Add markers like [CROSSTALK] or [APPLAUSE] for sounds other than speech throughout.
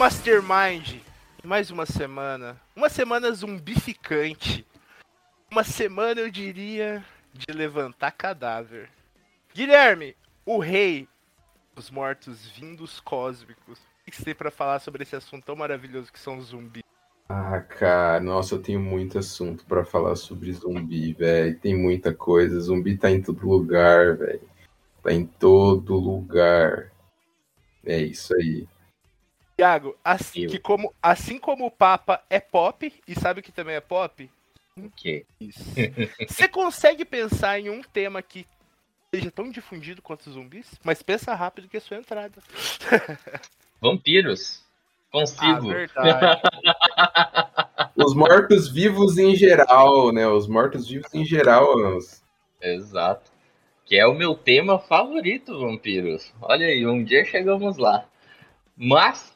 Mastermind. Mais uma semana. Uma semana zumbificante. Uma semana, eu diria, de levantar cadáver. Guilherme, o rei dos mortos-vindos cósmicos. O que você tem pra falar sobre esse assunto tão maravilhoso que são zumbis? Ah, cara, nossa, eu tenho muito assunto pra falar sobre zumbi, velho. Tem muita coisa. Zumbi tá em todo lugar, velho. Tá em todo lugar. É isso aí. Tiago, assim, Eu. que como, assim como o Papa é pop, e sabe o que também é pop? O quê? Isso. Você consegue pensar em um tema que seja tão difundido quanto os zumbis? Mas pensa rápido que é sua entrada. [LAUGHS] Vampiros. Ah, Consigo. verdade. [LAUGHS] Os mortos-vivos em geral, né? Os mortos-vivos em geral, meus. Exato. Que é o meu tema favorito, vampiros. Olha aí, um dia chegamos lá. Mas,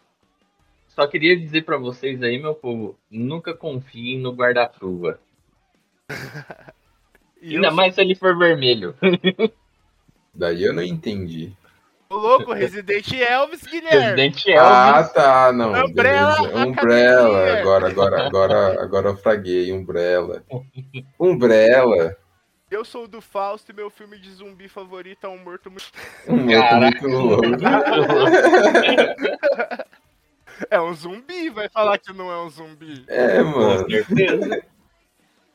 só queria dizer pra vocês aí, meu povo, nunca confiem no guarda-chuva. [LAUGHS] Ainda eu mais se ele for vermelho. [LAUGHS] Daí eu não entendi. sou louco, Resident Elvis, Guilherme. Resident Elvis. Ah, tá, não. Umbrella beleza. Umbrella. Agora, agora, agora, agora eu fraguei. Umbrella. Umbrella. Eu sou o do Fausto e meu filme de zumbi favorito é um morto muito. Um Caraca. muito louco. [LAUGHS] É um zumbi, vai falar que não é um zumbi. É, Com mano. certeza.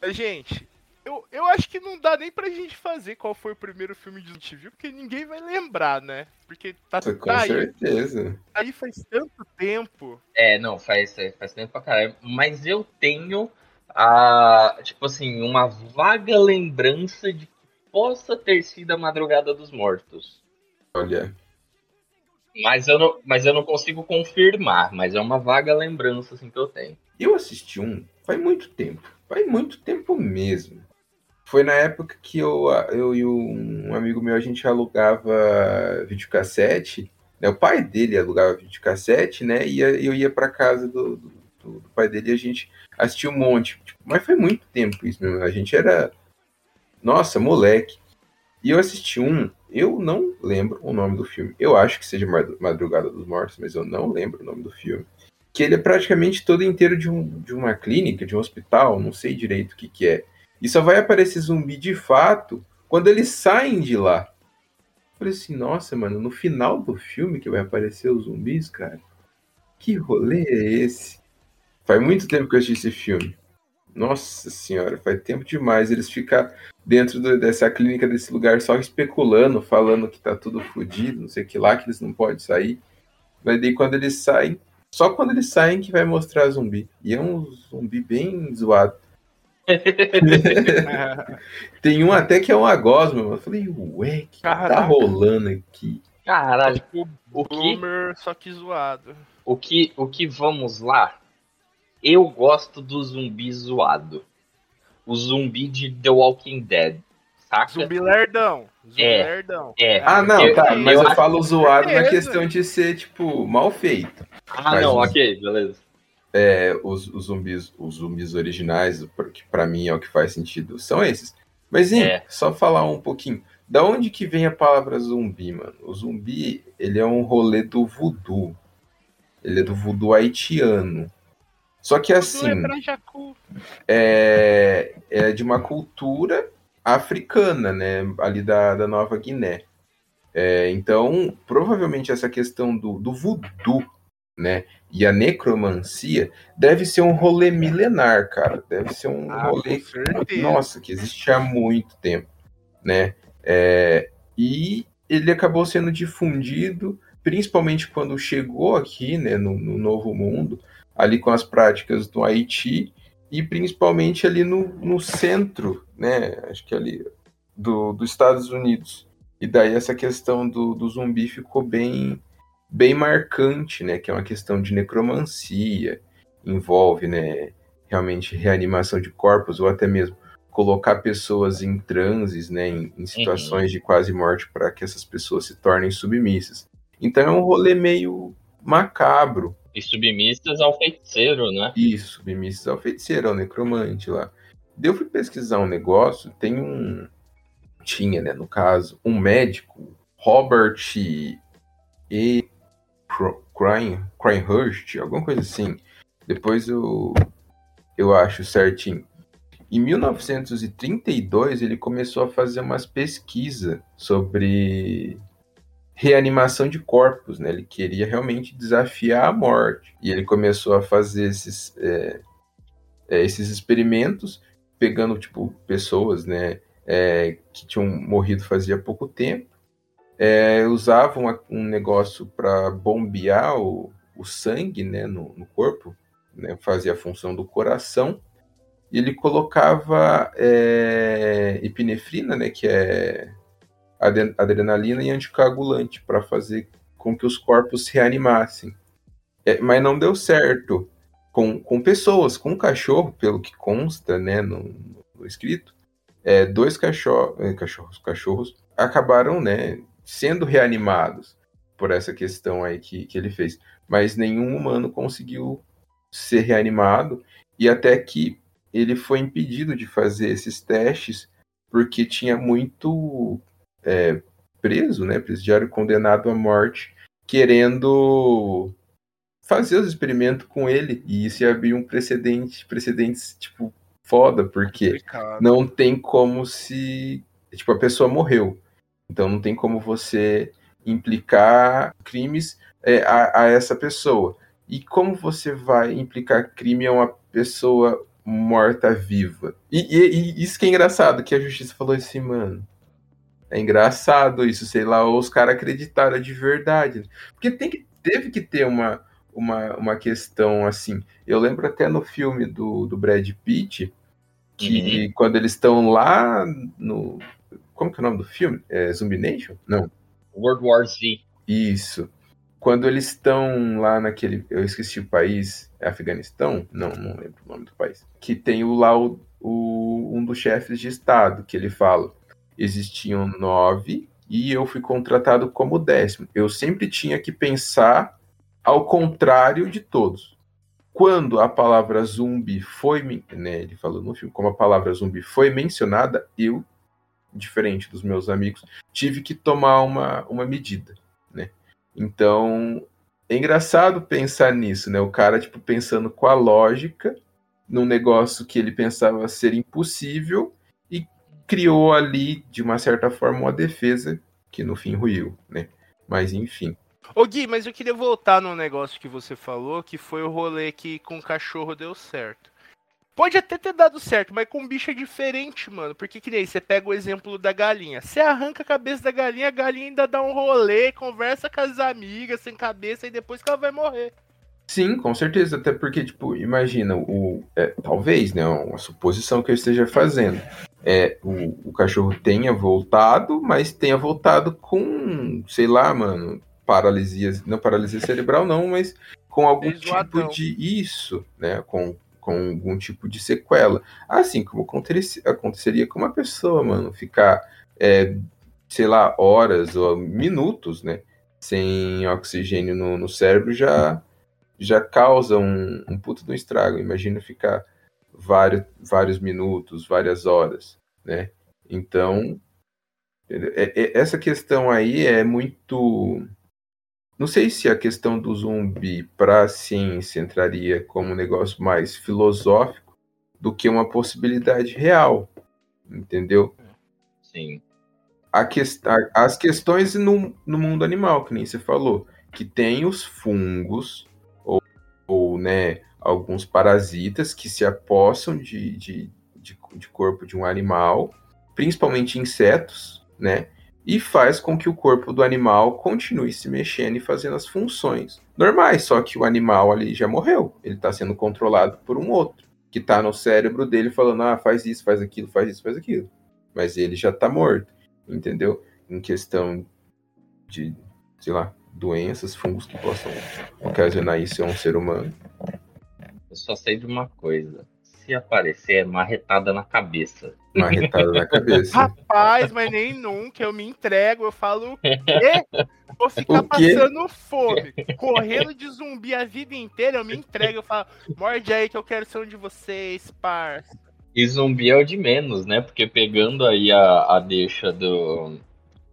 Mas, Gente, eu, eu acho que não dá nem pra gente fazer qual foi o primeiro filme de zumbi, viu? Porque ninguém vai lembrar, né? Porque tá, Com tá aí, certeza. aí faz tanto tempo. É, não, faz, faz tempo pra caralho. Mas eu tenho, a, tipo assim, uma vaga lembrança de que possa ter sido a Madrugada dos Mortos. Olha. Mas eu não, mas eu não consigo confirmar, mas é uma vaga lembrança assim que eu tenho. Eu assisti um faz muito tempo. Faz muito tempo mesmo. Foi na época que eu, eu e um amigo meu, a gente alugava videocassete. Né? O pai dele alugava videocassete, né? E eu ia pra casa do, do, do- do pai dele e a gente assistia um monte. Tipo, mas foi muito tempo isso mesmo. A gente era. Nossa, moleque. E eu assisti um, eu não lembro o nome do filme. Eu acho que seja Mad- Madrugada dos Mortos, mas eu não lembro o nome do filme que ele é praticamente todo inteiro de, um, de uma clínica, de um hospital, não sei direito o que, que é. E só vai aparecer zumbi de fato quando eles saem de lá. Eu falei assim, nossa, mano, no final do filme que vai aparecer os zumbis, cara. Que rolê é esse? Faz muito tempo que eu assisti esse filme. Nossa senhora, faz tempo demais eles ficar dentro do- dessa clínica, desse lugar, só especulando, falando que tá tudo fodido, não sei o que lá, que eles não podem sair. Mas daí quando eles saem, só quando eles saem que vai mostrar zumbi. E é um zumbi bem zoado. [LAUGHS] Tem um até que é uma gosma, mano. Eu falei, ué, que tá Caraca. rolando aqui? Caralho, o o que, Boomer, só que zoado. o que, o que vamos lá? Eu gosto do zumbi zoado. O zumbi de The Walking Dead, saca? Zumbi lerdão. Zumbi É. lerdão. É. Ah, não, Eu- tá, mas eu eu, falo zoado na questão de ser, tipo, mal feito. Ah, Mas não, os- ok, beleza. É, os, os zumbis, os zumbis originais, que pra mim é o que faz sentido, são esses. Mas, hein, É. só falar um pouquinho. Da onde que vem a palavra zumbi, mano? O zumbi, ele é um rolê do voodoo. Ele é do voodoo haitiano. Só que assim, é Jacu. é, é de uma cultura africana, né? Ali da, da Nova Guiné. É, então, provavelmente essa questão do, do voodoo, né? E a necromancia deve ser um rolê milenar, cara. Deve ser um Ah, rolê nossa, que existe há muito tempo, né? É, e ele acabou sendo difundido, principalmente quando chegou aqui, né, no, no Novo Mundo, ali com as práticas do Haiti e principalmente ali no, no centro, né, acho que ali do, dos Estados Unidos, E daí essa questão do, do zumbi ficou bem, bem marcante, né? Que é uma questão de necromancia, envolve, né? Realmente reanimação de corpos ou até mesmo colocar pessoas em transes, né? Em, em situações uhum. de quase morte para que essas pessoas se tornem submissas. Então é um rolê meio macabro. E submissas ao feiticeiro, né? Isso, submissas ao feiticeiro, ao necromante lá. Eu fui pesquisar um negócio, tem um. Tinha, né, no caso, um médico, Robert E. Crinehurst, alguma coisa assim. Depois eu, eu acho certinho. Em 1932, ele começou a fazer umas pesquisas sobre reanimação de corpos, né? Ele queria realmente desafiar a morte. E ele começou a fazer esses, é, é, esses experimentos, pegando, tipo, pessoas, né? É, que tinham morrido fazia pouco tempo, é, usavam um negócio para bombear o, o sangue né, no, no corpo, né, fazia a função do coração, e ele colocava é, epinefrina, né, que é adrenalina e anticoagulante para fazer com que os corpos se reanimassem. É, mas não deu certo com, com pessoas, com cachorro, pelo que consta né, no, no escrito. É, dois cachorro, é, cachorros, cachorros acabaram né, sendo reanimados por essa questão aí que, que ele fez. Mas nenhum humano conseguiu ser reanimado e até que ele foi impedido de fazer esses testes porque tinha muito é, preso, né, presidiário condenado à morte, querendo fazer os experimentos com ele. E isso ia abrir um precedente, precedentes, tipo, foda, porque Complicado. não tem como se. Tipo, a pessoa morreu. Então não tem como você implicar crimes é, a, a, essa pessoa. E como você vai implicar crime a uma pessoa morta-viva? E, e, e, isso que é engraçado, que a justiça falou assim, mano. É engraçado isso, sei lá, ou os caras acreditaram de verdade. Porque tem que, teve que ter uma, uma, uma questão assim. Eu lembro até no filme do, do Brad Pitt, que uhum. quando eles estão lá no. Como que é o nome do filme? É Zumbi Nation? Não. World War Z. Isso. Quando eles estão lá naquele. Eu esqueci o país. É Afeganistão? Não, não lembro o nome do país. Que tem o, lá o, o, um dos chefes de Estado, que ele fala existiam nove e eu fui contratado como décimo. Eu sempre tinha que pensar ao contrário de todos. Quando a palavra zumbi foi, né, ele falou no filme, como a palavra zumbi foi mencionada, eu, diferente dos meus amigos, tive que tomar uma, uma medida, né? Então, é engraçado pensar nisso, né? O cara, tipo, pensando com a lógica num negócio que ele pensava ser impossível criou ali, de uma certa forma, uma defesa que no fim ruiu, né? Mas enfim. Ô Gui, mas eu queria voltar no negócio que você falou, que foi o rolê que com o cachorro deu certo. Pode até ter dado certo, mas com bicho é diferente, mano. Porque que nem você pega o exemplo da galinha. Você arranca a cabeça da galinha, a galinha ainda dá um rolê, conversa com as amigas sem cabeça e depois que ela vai morrer. Sim, com certeza. Até porque, tipo, imagina, o, é, talvez, né, uma suposição que eu esteja fazendo. É, o, o cachorro tenha voltado, mas tenha voltado com, sei lá, mano, paralisia, não paralisia cerebral não, mas com algum tipo de isso, né, com, com algum tipo de sequela. Assim como aconteceria com uma pessoa, mano, ficar, é, sei lá, horas ou minutos, né, sem oxigênio no, no cérebro já já causa um, um puto do estrago. Imagina ficar vários, vários minutos, várias horas, né? Então, é, é, essa questão aí é muito. Não sei se a questão do zumbi para a ciência entraria como um negócio mais filosófico do que uma possibilidade real, entendeu? Sim. A que, as questões no, no mundo animal, que nem você falou, que tem os fungos, ou né, alguns parasitas que se apossam de, de, de, de corpo de um animal, principalmente insetos, né? E faz com que o corpo do animal continue se mexendo e fazendo as funções normais, só que o animal ali já morreu. Ele está sendo controlado por um outro, que está no cérebro dele falando: ah, faz isso, faz aquilo, faz isso, faz aquilo. Mas ele já está morto, entendeu? em questão de, sei lá, doenças, fungos que possam ocasionar isso a um ser humano. Eu só sei de uma coisa. Se aparecer, é marretada na cabeça. Marretada na [LAUGHS] cabeça. Rapaz, mas nem nunca. Eu me entrego, eu falo o quê? Vou ficar O quê? passando fome, correndo de zumbi a vida inteira. Eu me entrego, eu falo, morde aí que eu quero ser um de vocês, parça. E zumbi é o de menos, né? Porque pegando aí a, a deixa do,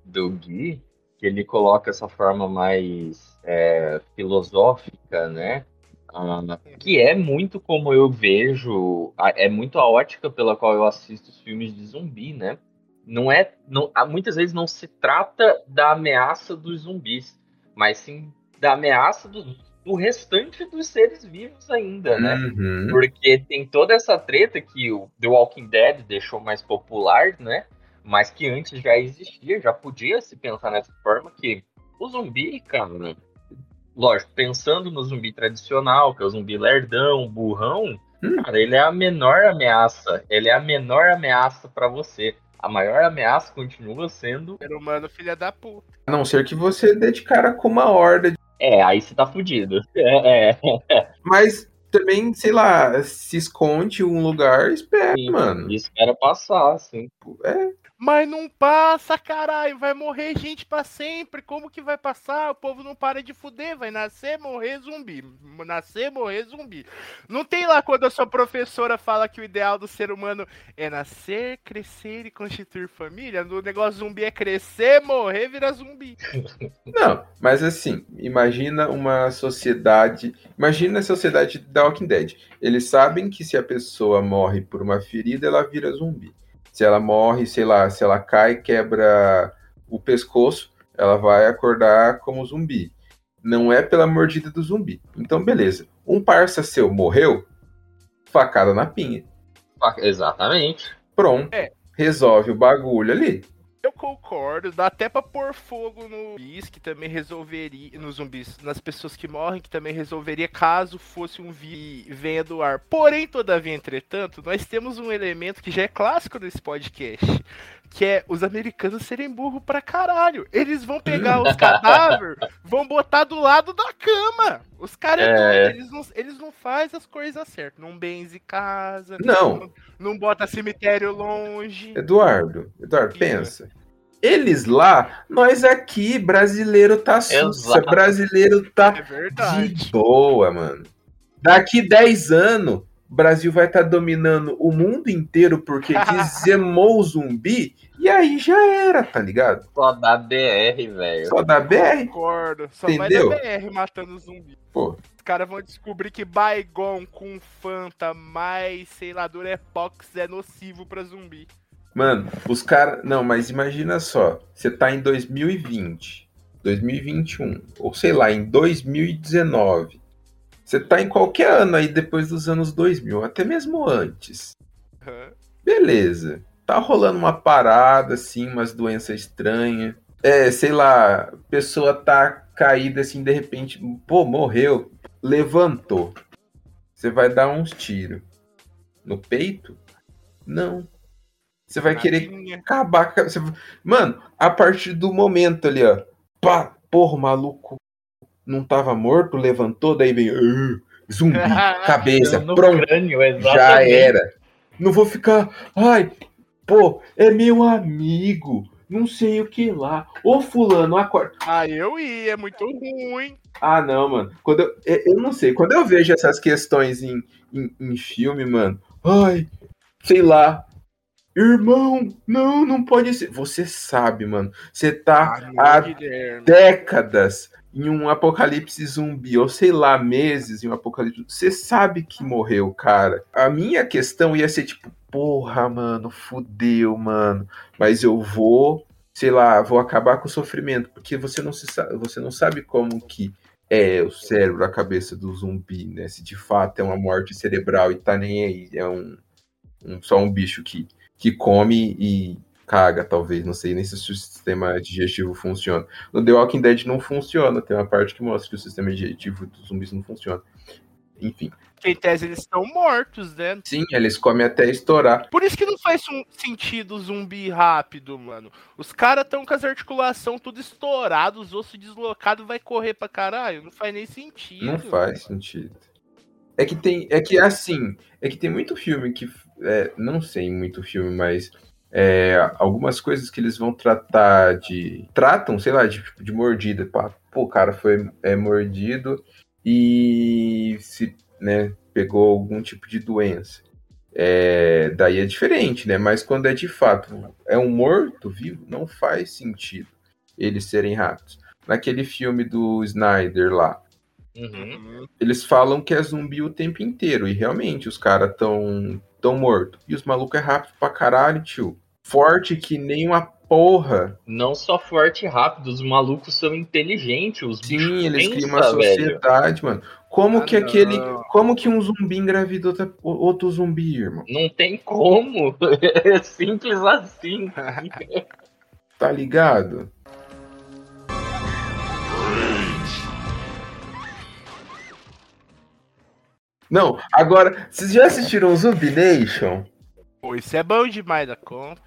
do Gui, que ele coloca essa forma mais é, filosófica, né? Ah, que é muito como eu vejo, é muito a ótica pela qual eu assisto os filmes de zumbi, né? Não é, não, muitas vezes não se trata da ameaça dos zumbis, mas sim da ameaça do, do restante dos seres vivos ainda, né? Uhum. Porque tem toda essa treta que o The Walking Dead deixou mais popular, né? Mas que antes já existia, já podia se pensar nessa forma que o zumbi, cara, lógico, pensando no zumbi tradicional, que é o zumbi lerdão, burrão, Hum. cara, ele é a menor ameaça. Ele é a menor ameaça pra você. A maior ameaça continua sendo. Ser humano, filha da puta. A não ser que você dê de cara com uma horda. de- É, aí você tá fudido. [LAUGHS] É, é. Mas também, sei lá, se esconde um lugar espera, Sim, mano. E espera passar, assim. É, Mas não passa, caralho. Vai morrer gente pra sempre. Como que vai passar? O povo não para de fuder. Vai nascer, morrer zumbi. Nascer, morrer zumbi. Não tem lá quando a sua professora fala que o ideal do ser humano é nascer, crescer e constituir família? No negócio zumbi é crescer, morrer, virar zumbi. [LAUGHS] Não, mas assim, imagina uma sociedade. Imagina a sociedade da Walking Dead. Eles sabem que se a pessoa morre por uma ferida, ela vira zumbi. Se ela morre, sei lá, se ela cai, quebra o pescoço, ela vai acordar como zumbi. Não é pela mordida do zumbi. Então, beleza. Um parça seu morreu, facada na pinha. Exatamente. Pronto. É. Resolve o bagulho ali. Eu concordo, dá até pra pôr fogo no zumbis, que também resolveria. Nos zumbis, nas pessoas que morrem, que também resolveria caso fosse um vi venha do ar. Porém, todavia, entretanto, nós temos um elemento que já é clássico desse podcast. Que é os americanos serem burro pra caralho. Eles vão pegar os [LAUGHS] cadáveres, vão botar do lado da cama. Os caras é. É. eles não, eles não fazem as coisas certas. Não benze casa, Não. não bota cemitério longe. Eduardo, Eduardo, Sim, pensa. Eles lá, nós aqui, brasileiro tá sussa, brasileiro tá É verdade. de boa, mano. Daqui 10 anos, o Brasil vai estar dominando o mundo inteiro porque [LAUGHS] dizimou o zumbi, e aí já era, tá ligado? Só da BR, velho. Só da BR, Concordo. Só Entendeu? vai da BR matando zumbi. pô. Os caras vão descobrir que Baigon com Fanta mais, sei lá, Durepox é nocivo pra zumbi. Mano, os caras. Não, mas imagina só. Você tá em 2020, 2021, ou sei lá, em 2019. Você tá em qualquer ano aí depois dos anos 2000, até mesmo antes. Aham. Beleza. Tá rolando uma parada, assim, umas doenças estranhas. É, sei lá, pessoa tá caída assim, de repente, pô, morreu. Levantou. Você vai dar uns tiros. No peito? Não. Você vai querer acabar você- Mano, a partir do momento ali, ó. Pá, porra, maluco não tava morto, levantou, daí vem. "Ah, zumbi, [LAUGHS] cabeça, no pronto. crânio, Já era. Não vou ficar. Ai, pô, é meu amigo. Não sei o que lá. Ô, Fulano, acorda. Ah, eu ia, é muito ruim. Ah, não, mano. Quando eu, eu eu não sei. Quando eu vejo essas questões em, em, em filme, mano. Ai, sei lá. Irmão, não, não pode ser. Você sabe, mano. Você tá Ah, há Guilherme. décadas em um apocalipse zumbi, ou sei lá, meses em um apocalipse. Você sabe que morreu, cara. A minha questão ia ser tipo, porra, mano, fudeu, mano. Mas eu vou, sei lá, vou acabar com o sofrimento, porque você não, se sa- você não sabe como que é o cérebro, a cabeça do zumbi, né? Se de fato é uma morte cerebral e tá nem aí. É um, um- só um bicho que, que come e caga, talvez. Não sei nem se o sistema digestivo funciona. No The Walking Dead não funciona. Tem uma parte que mostra que o sistema digestivo dos zumbis não funciona. enfim. Em tese eles estão mortos, né? Sim, eles comem até estourar. Por isso que não faz sentido zumbi rápido, mano. Os caras estão com as articulações tudo estourado, os ossos deslocados, vai correr pra caralho. Não faz nem sentido. Não faz sentido. É que tem. É que assim. É que tem muito filme que. É, não sei muito filme, mas. é, algumas coisas que eles vão tratar de. Tratam, sei lá, de, tipo, de mordida. Pá, Pô, o cara foi é, mordido e se né, pegou algum tipo de doença. É, daí é diferente, né? Mas quando é de fato é um morto vivo, não faz sentido eles serem rápidos. Naquele filme do Snyder lá, Uhum. eles falam que é zumbi o tempo inteiro. E realmente, os caras tão, tão mortos. E os malucos é rápido pra caralho, tio. Forte que nem uma porra. Não só forte e rápido, os malucos são inteligentes. Os bichos Sim, eles criam uma pensa, velho. sociedade, mano. Como Ah, que aquele. não. Como que um zumbi engravida outra- outro zumbi, irmão? Não tem como. [LAUGHS] É simples assim. [LAUGHS] Tá ligado? Não, agora, vocês já assistiram Zumbi Nation? Pô, isso é bom demais da conta.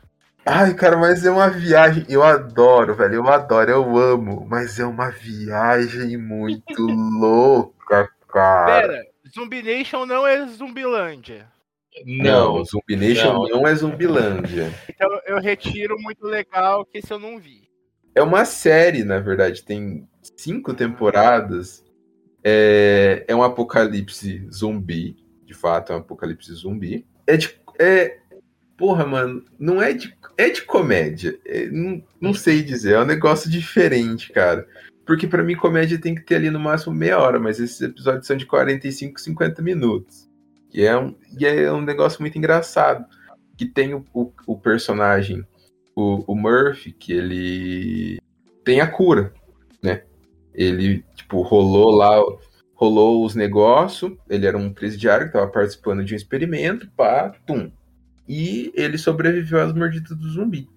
Ai, cara, mas é uma viagem. Eu adoro, velho. Eu adoro, eu amo. Mas é uma viagem muito [LAUGHS] louca, cara. Pera, Zumbi Nation não é Zumbilândia. Não, Não. Zumbi Nation não. não é Zumbilândia. Então eu retiro muito legal que esse eu não vi. É uma série, na verdade. Tem cinco temporadas. É, é um apocalipse zumbi. De fato, é um apocalipse zumbi. É de. É, porra, mano, não é de. É de comédia. É, não, não sei dizer. É um negócio diferente, cara. Porque pra mim, comédia tem que ter ali no máximo meia hora, mas esses episódios são de 45, 50 minutos. E é um, e é um negócio muito engraçado. Que tem o, o, o personagem, o, o Murphy, que ele tem a cura, né? Ele, tipo, rolou lá, rolou os negócios, ele era um presidiário que tava participando de um experimento, pá, tum. E ele sobreviveu às mordidas do zumbi.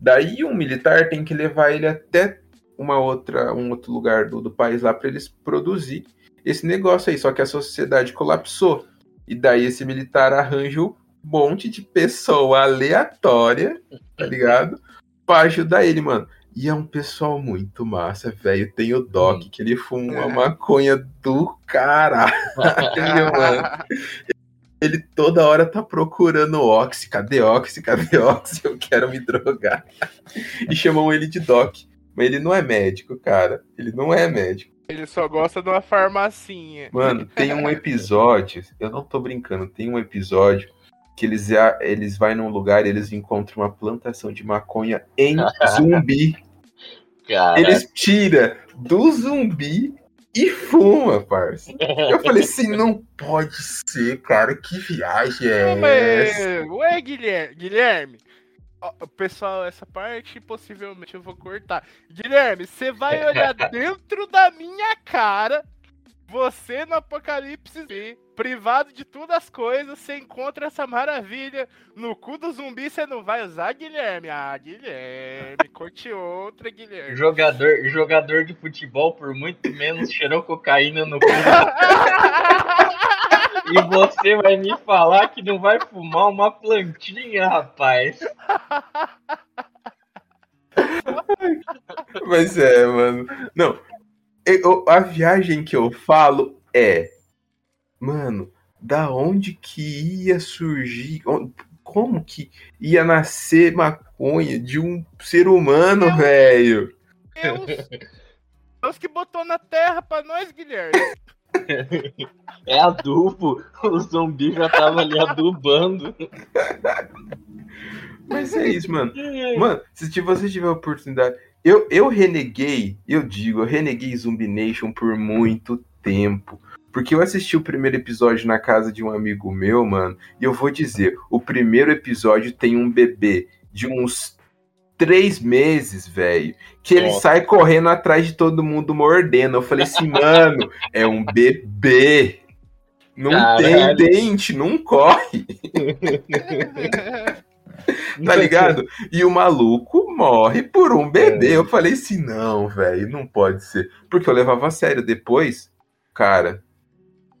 Daí um militar tem que levar ele até uma outra, um outro lugar do, do país lá para eles produzir esse negócio aí, só que a sociedade colapsou. E daí esse militar arranja um monte de pessoa aleatória, tá ligado? Pra ajudar ele, mano. E é um pessoal muito massa, velho. Tem o Doc, que ele fuma uma maconha do caralho, [LAUGHS] mano. Ele toda hora tá procurando Oxy. Cadê Oxy? Cadê Oxy? Eu quero me drogar. E chamam ele de Doc. Mas ele não é médico, cara. Ele não é médico. Ele só gosta de uma farmacinha. Mano, tem um episódio, eu não tô brincando, tem um episódio que eles, eles vai num lugar e eles encontram uma plantação de maconha em [LAUGHS] zumbi. Cara, Eles tiram do zumbi e fuma, parça. Eu falei assim, não pode ser, cara, que viagem é Não, essa? Ué, Guilherme, Guilherme. Pessoal, essa parte possivelmente eu vou cortar. Guilherme, você vai [LAUGHS] olhar dentro da minha cara. Você no Apocalipse privado de todas as coisas, você encontra essa maravilha. No cu do zumbi você não vai usar, Guilherme. Ah, Guilherme, [LAUGHS] curte outra, Guilherme. jogador, jogador de futebol, por muito menos, cheirou cocaína no cu. [LAUGHS] E você vai me falar que não vai fumar uma plantinha, rapaz. [LAUGHS] Mas é, mano. Não. Eu- a viagem que eu falo é. Mano, da onde que ia surgir. Como que ia nascer maconha de um ser humano, velho? Deus, [LAUGHS] Deus que botou na terra pra nós, Guilherme. É adubo. O zumbi já tava ali adubando. [LAUGHS] Mas é isso, mano. Mano, se você tiver a oportunidade. Eu, eu reneguei, eu digo, eu reneguei Zumbi Nation por muito tempo. Porque eu assisti o primeiro episódio na casa de um amigo meu, mano. E eu vou dizer: o primeiro episódio tem um bebê de uns três meses, velho. Que ele Nossa. sai correndo atrás de todo mundo mordendo. Eu falei assim, mano, é um bebê. Não tem Caralho. dente, não corre. [LAUGHS] [LAUGHS] Tá ligado? E o maluco morre por um bebê. É. Eu falei assim, não, velho, não pode ser. Porque eu levava a sério. Depois, cara,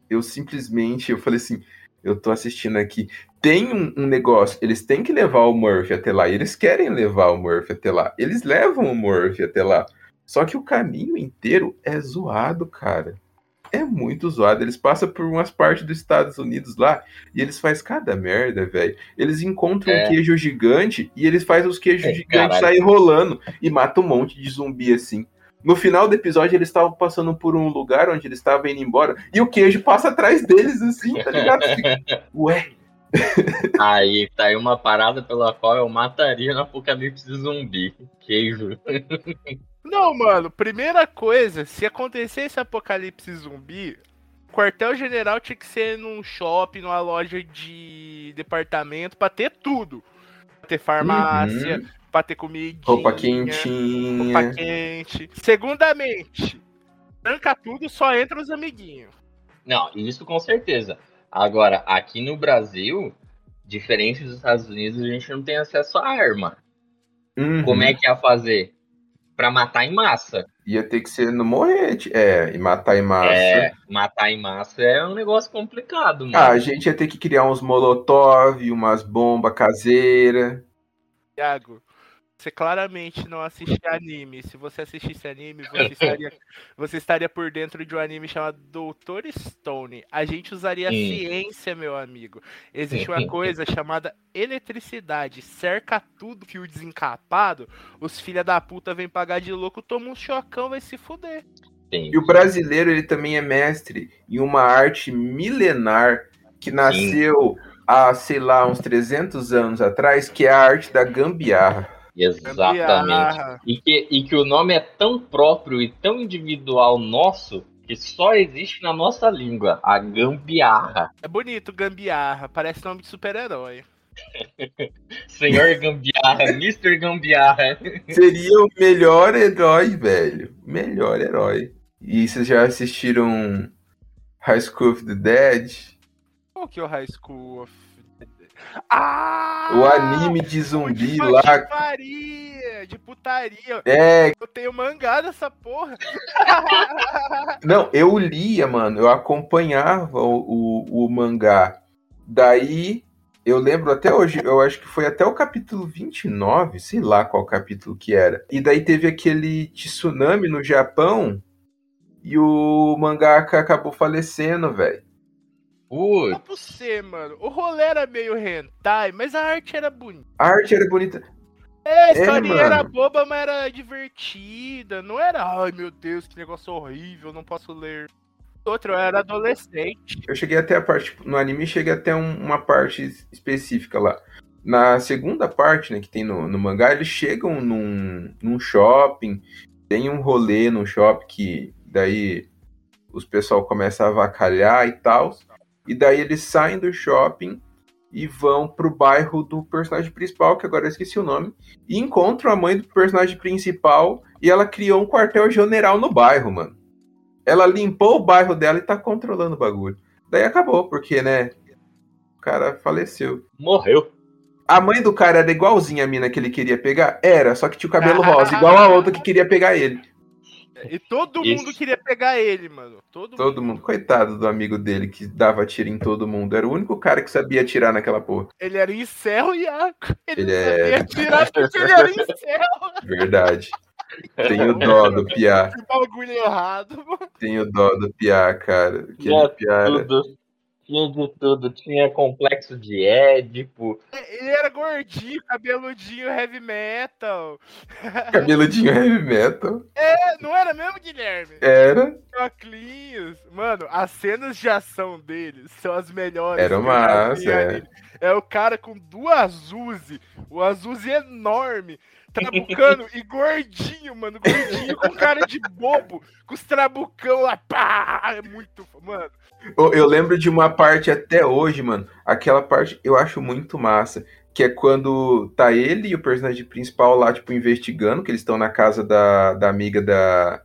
eu simplesmente, eu falei assim, eu tô assistindo aqui. Tem um, um, negócio, eles têm que levar o Murphy até lá, e eles querem levar o Murphy até lá. Eles levam o Murphy até lá. Só que o caminho inteiro é zoado, cara. É muito zoado. Eles passam por umas partes dos Estados Unidos lá e eles fazem cada merda, velho. Eles encontram é. um queijo gigante e eles fazem os queijos é, gigantes sair rolando e matam um monte de zumbi assim. No final do episódio, eles estavam passando por um lugar onde eles estavam indo embora e o queijo passa atrás deles, assim, tá ligado? [LAUGHS] Ué. Aí tá aí uma parada pela qual eu mataria no apocalipse zumbi. Queijo. Não, mano, primeira coisa, se acontecesse apocalipse zumbi, o quartel-general tinha que ser num shopping, numa loja de departamento, pra ter tudo. Pra ter farmácia, uhum pra ter comida. Roupa quentinha. Roupa quente. Segundamente, tranca tudo, só entra os amiguinhos. Não, isso com certeza. Agora, aqui no Brasil, diferente dos Estados Unidos, a gente não tem acesso à arma. Uhum. Como é que ia fazer? Pra matar em massa. Ia ter que ser no morrete. É, e matar em massa. É, matar em massa é um negócio complicado, mano. Ah, a gente ia ter que criar uns molotov, umas bombas caseiras. Você claramente não assiste anime. Se você assistisse anime, você estaria, [LAUGHS] você estaria por dentro de um anime chamado Doutor Stone. A gente usaria a ciência, meu amigo. Existe uma [LAUGHS] coisa chamada eletricidade. Cerca tudo que o desencapado, os filha da puta vêm pagar de louco, toma um chocão, vai se fuder. E o brasileiro, ele também é mestre em uma arte milenar que nasceu Sim. há, sei lá, uns 300 anos atrás, que é a arte da gambiarra. Exatamente. E que, e que o nome é tão próprio e tão individual nosso que só existe na nossa língua, a gambiarra. É bonito, gambiarra, parece nome de super-herói. [LAUGHS] Senhor Gambiarra, Mr. Gambiarra. Seria o melhor herói, velho. Melhor herói. E vocês já assistiram High School of the Dead? Qual que é o High School of ah! O anime de zumbi de lá. De putaria, de putaria. É. Eu tenho mangá dessa porra. [LAUGHS] Não, eu lia, mano. Eu acompanhava o, o, o mangá. Daí, eu lembro até hoje, eu acho que foi até o capítulo 29, sei lá qual capítulo que era. E daí teve aquele tsunami no Japão e o mangaka acabou falecendo, velho. Putz. Só por ser, mano. O rolê era meio hentai, mas a arte era bonita. A arte era bonita. É, a história é, era boba, mas era divertida. Não era, ai meu Deus, que negócio horrível, não posso ler. Outro, eu era adolescente. Eu cheguei até a parte. No anime, cheguei até um, uma parte específica lá. Na segunda parte, né, que tem no, no mangá, eles chegam num, num shopping, tem um rolê no shopping que daí os pessoal começam a avacalhar e tal. E daí eles saem do shopping e vão pro bairro do personagem principal, que agora eu esqueci o nome, e encontram a mãe do personagem principal e ela criou um quartel-general no bairro, mano. Ela limpou o bairro dela e tá controlando o bagulho. Daí acabou, porque, né? O cara faleceu. Morreu. A mãe do cara era igualzinha a mina que ele queria pegar? Era, só que tinha o cabelo rosa, igual a outra que queria pegar ele. E todo Isso. mundo queria pegar ele, mano. Todo, todo mundo. mundo. Coitado do amigo dele que dava tiro em todo mundo. Era o único cara que sabia atirar naquela porra. Ele era encerro, Iaco. Ele, ele não sabia é... atirar porque ele era encerro. [LAUGHS] Verdade. Tenho dó do Piá. Que bagulho errado, mano. Tenho dó do Piá, cara. Que Piá era tinha de tudo. Tinha complexo de Édipo. Ele era gordinho, cabeludinho heavy metal. [LAUGHS] Cabeludinho heavy metal. É, não era mesmo, Guilherme? Era. Choclinhos. Mano, as cenas de ação dele são as melhores. Era massa, é. É o cara com duas Uzi, o Azuzi enorme, trabucando e gordinho, mano, gordinho com cara de bobo, com os trabucão lá, pá, é muito, mano. Eu, eu lembro de uma parte até hoje, mano, aquela parte eu acho muito massa, que é quando tá ele e o personagem principal lá, tipo, investigando, que eles estão na casa da, da amiga da,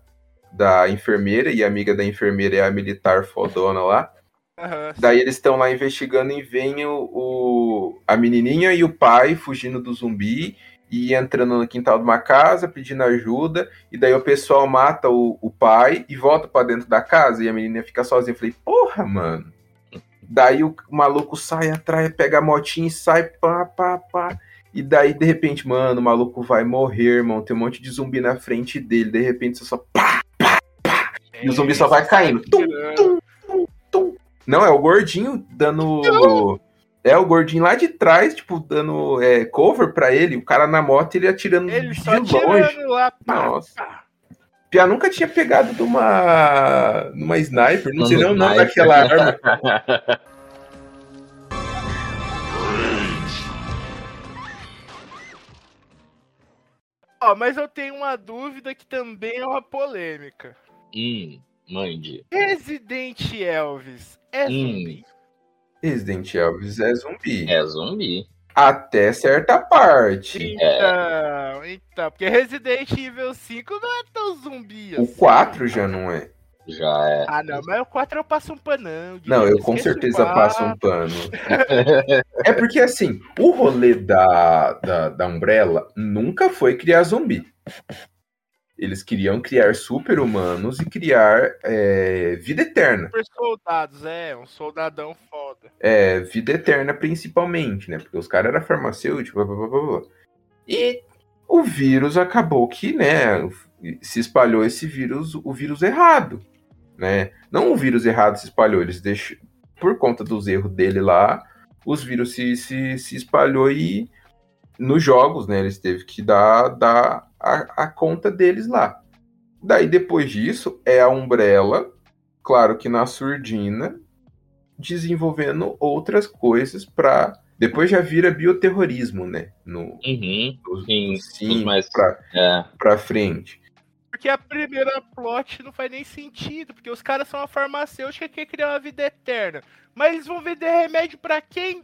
da enfermeira, e a amiga da enfermeira é a militar fodona lá. Uhum, Daí eles estão lá investigando e vem o, o, a menininha e o pai fugindo do zumbi e entrando no quintal de uma casa pedindo ajuda, e daí o pessoal mata o, o pai e volta para dentro da casa e a menina fica sozinha. Eu falei, porra, mano. Daí o maluco sai atrás, pega a motinha e sai, pá, pá, pá. E daí, de repente, mano, o maluco vai morrer, irmão. Tem um monte de zumbi na frente dele. De repente, você só pá, pá, pá. E o zumbi só vai caindo. Tum, tum, tum, tum. Não, é o gordinho dando. É o gordinho lá de trás, tipo, dando é, cover pra ele. O cara na moto, ele atirando Ele de só longe. lá, pá, Nossa. pá. Pia nunca tinha pegado numa, numa sniper. Não sei nem o nome daquela arma. [LAUGHS] Ó, mas eu tenho uma dúvida que também é uma polêmica. hum, mande. Resident Elvis é Hum. zumbi? Resident Elvis é zumbi. É zumbi. Até certa parte. Então, então, porque Resident Evil 5 não é tão zumbi O assim. 4 já não é. Já é. Ah, não, mas o 4 eu passo um panão. Não, eu com o certeza passo um pano. [LAUGHS] É porque assim, o rolê da, da, da Umbrella nunca foi criar zumbi. Eles queriam criar super-humanos e criar é, vida eterna. Super soldados, é, um soldadão foda. É, vida eterna principalmente, né? Porque os caras eram farmacêuticos, blá, blá, blá, blá. E o vírus acabou que, né, se espalhou esse vírus, o vírus errado, né? Não o vírus errado se espalhou, eles deixam, por conta dos erros dele lá, os vírus se, se, se espalhou e nos jogos, né, eles teve que dar, dar a, a conta deles lá. Daí, depois disso, é a Umbrella, claro que na surdina, desenvolvendo outras coisas para depois já vira bioterrorismo, né? No, Uhum. no, Sim, no mais- pra, É. pra frente. Porque a primeira plot não faz nem sentido, porque os caras são uma farmacêutica que quer criar uma vida eterna. Mas eles vão vender remédio pra quem?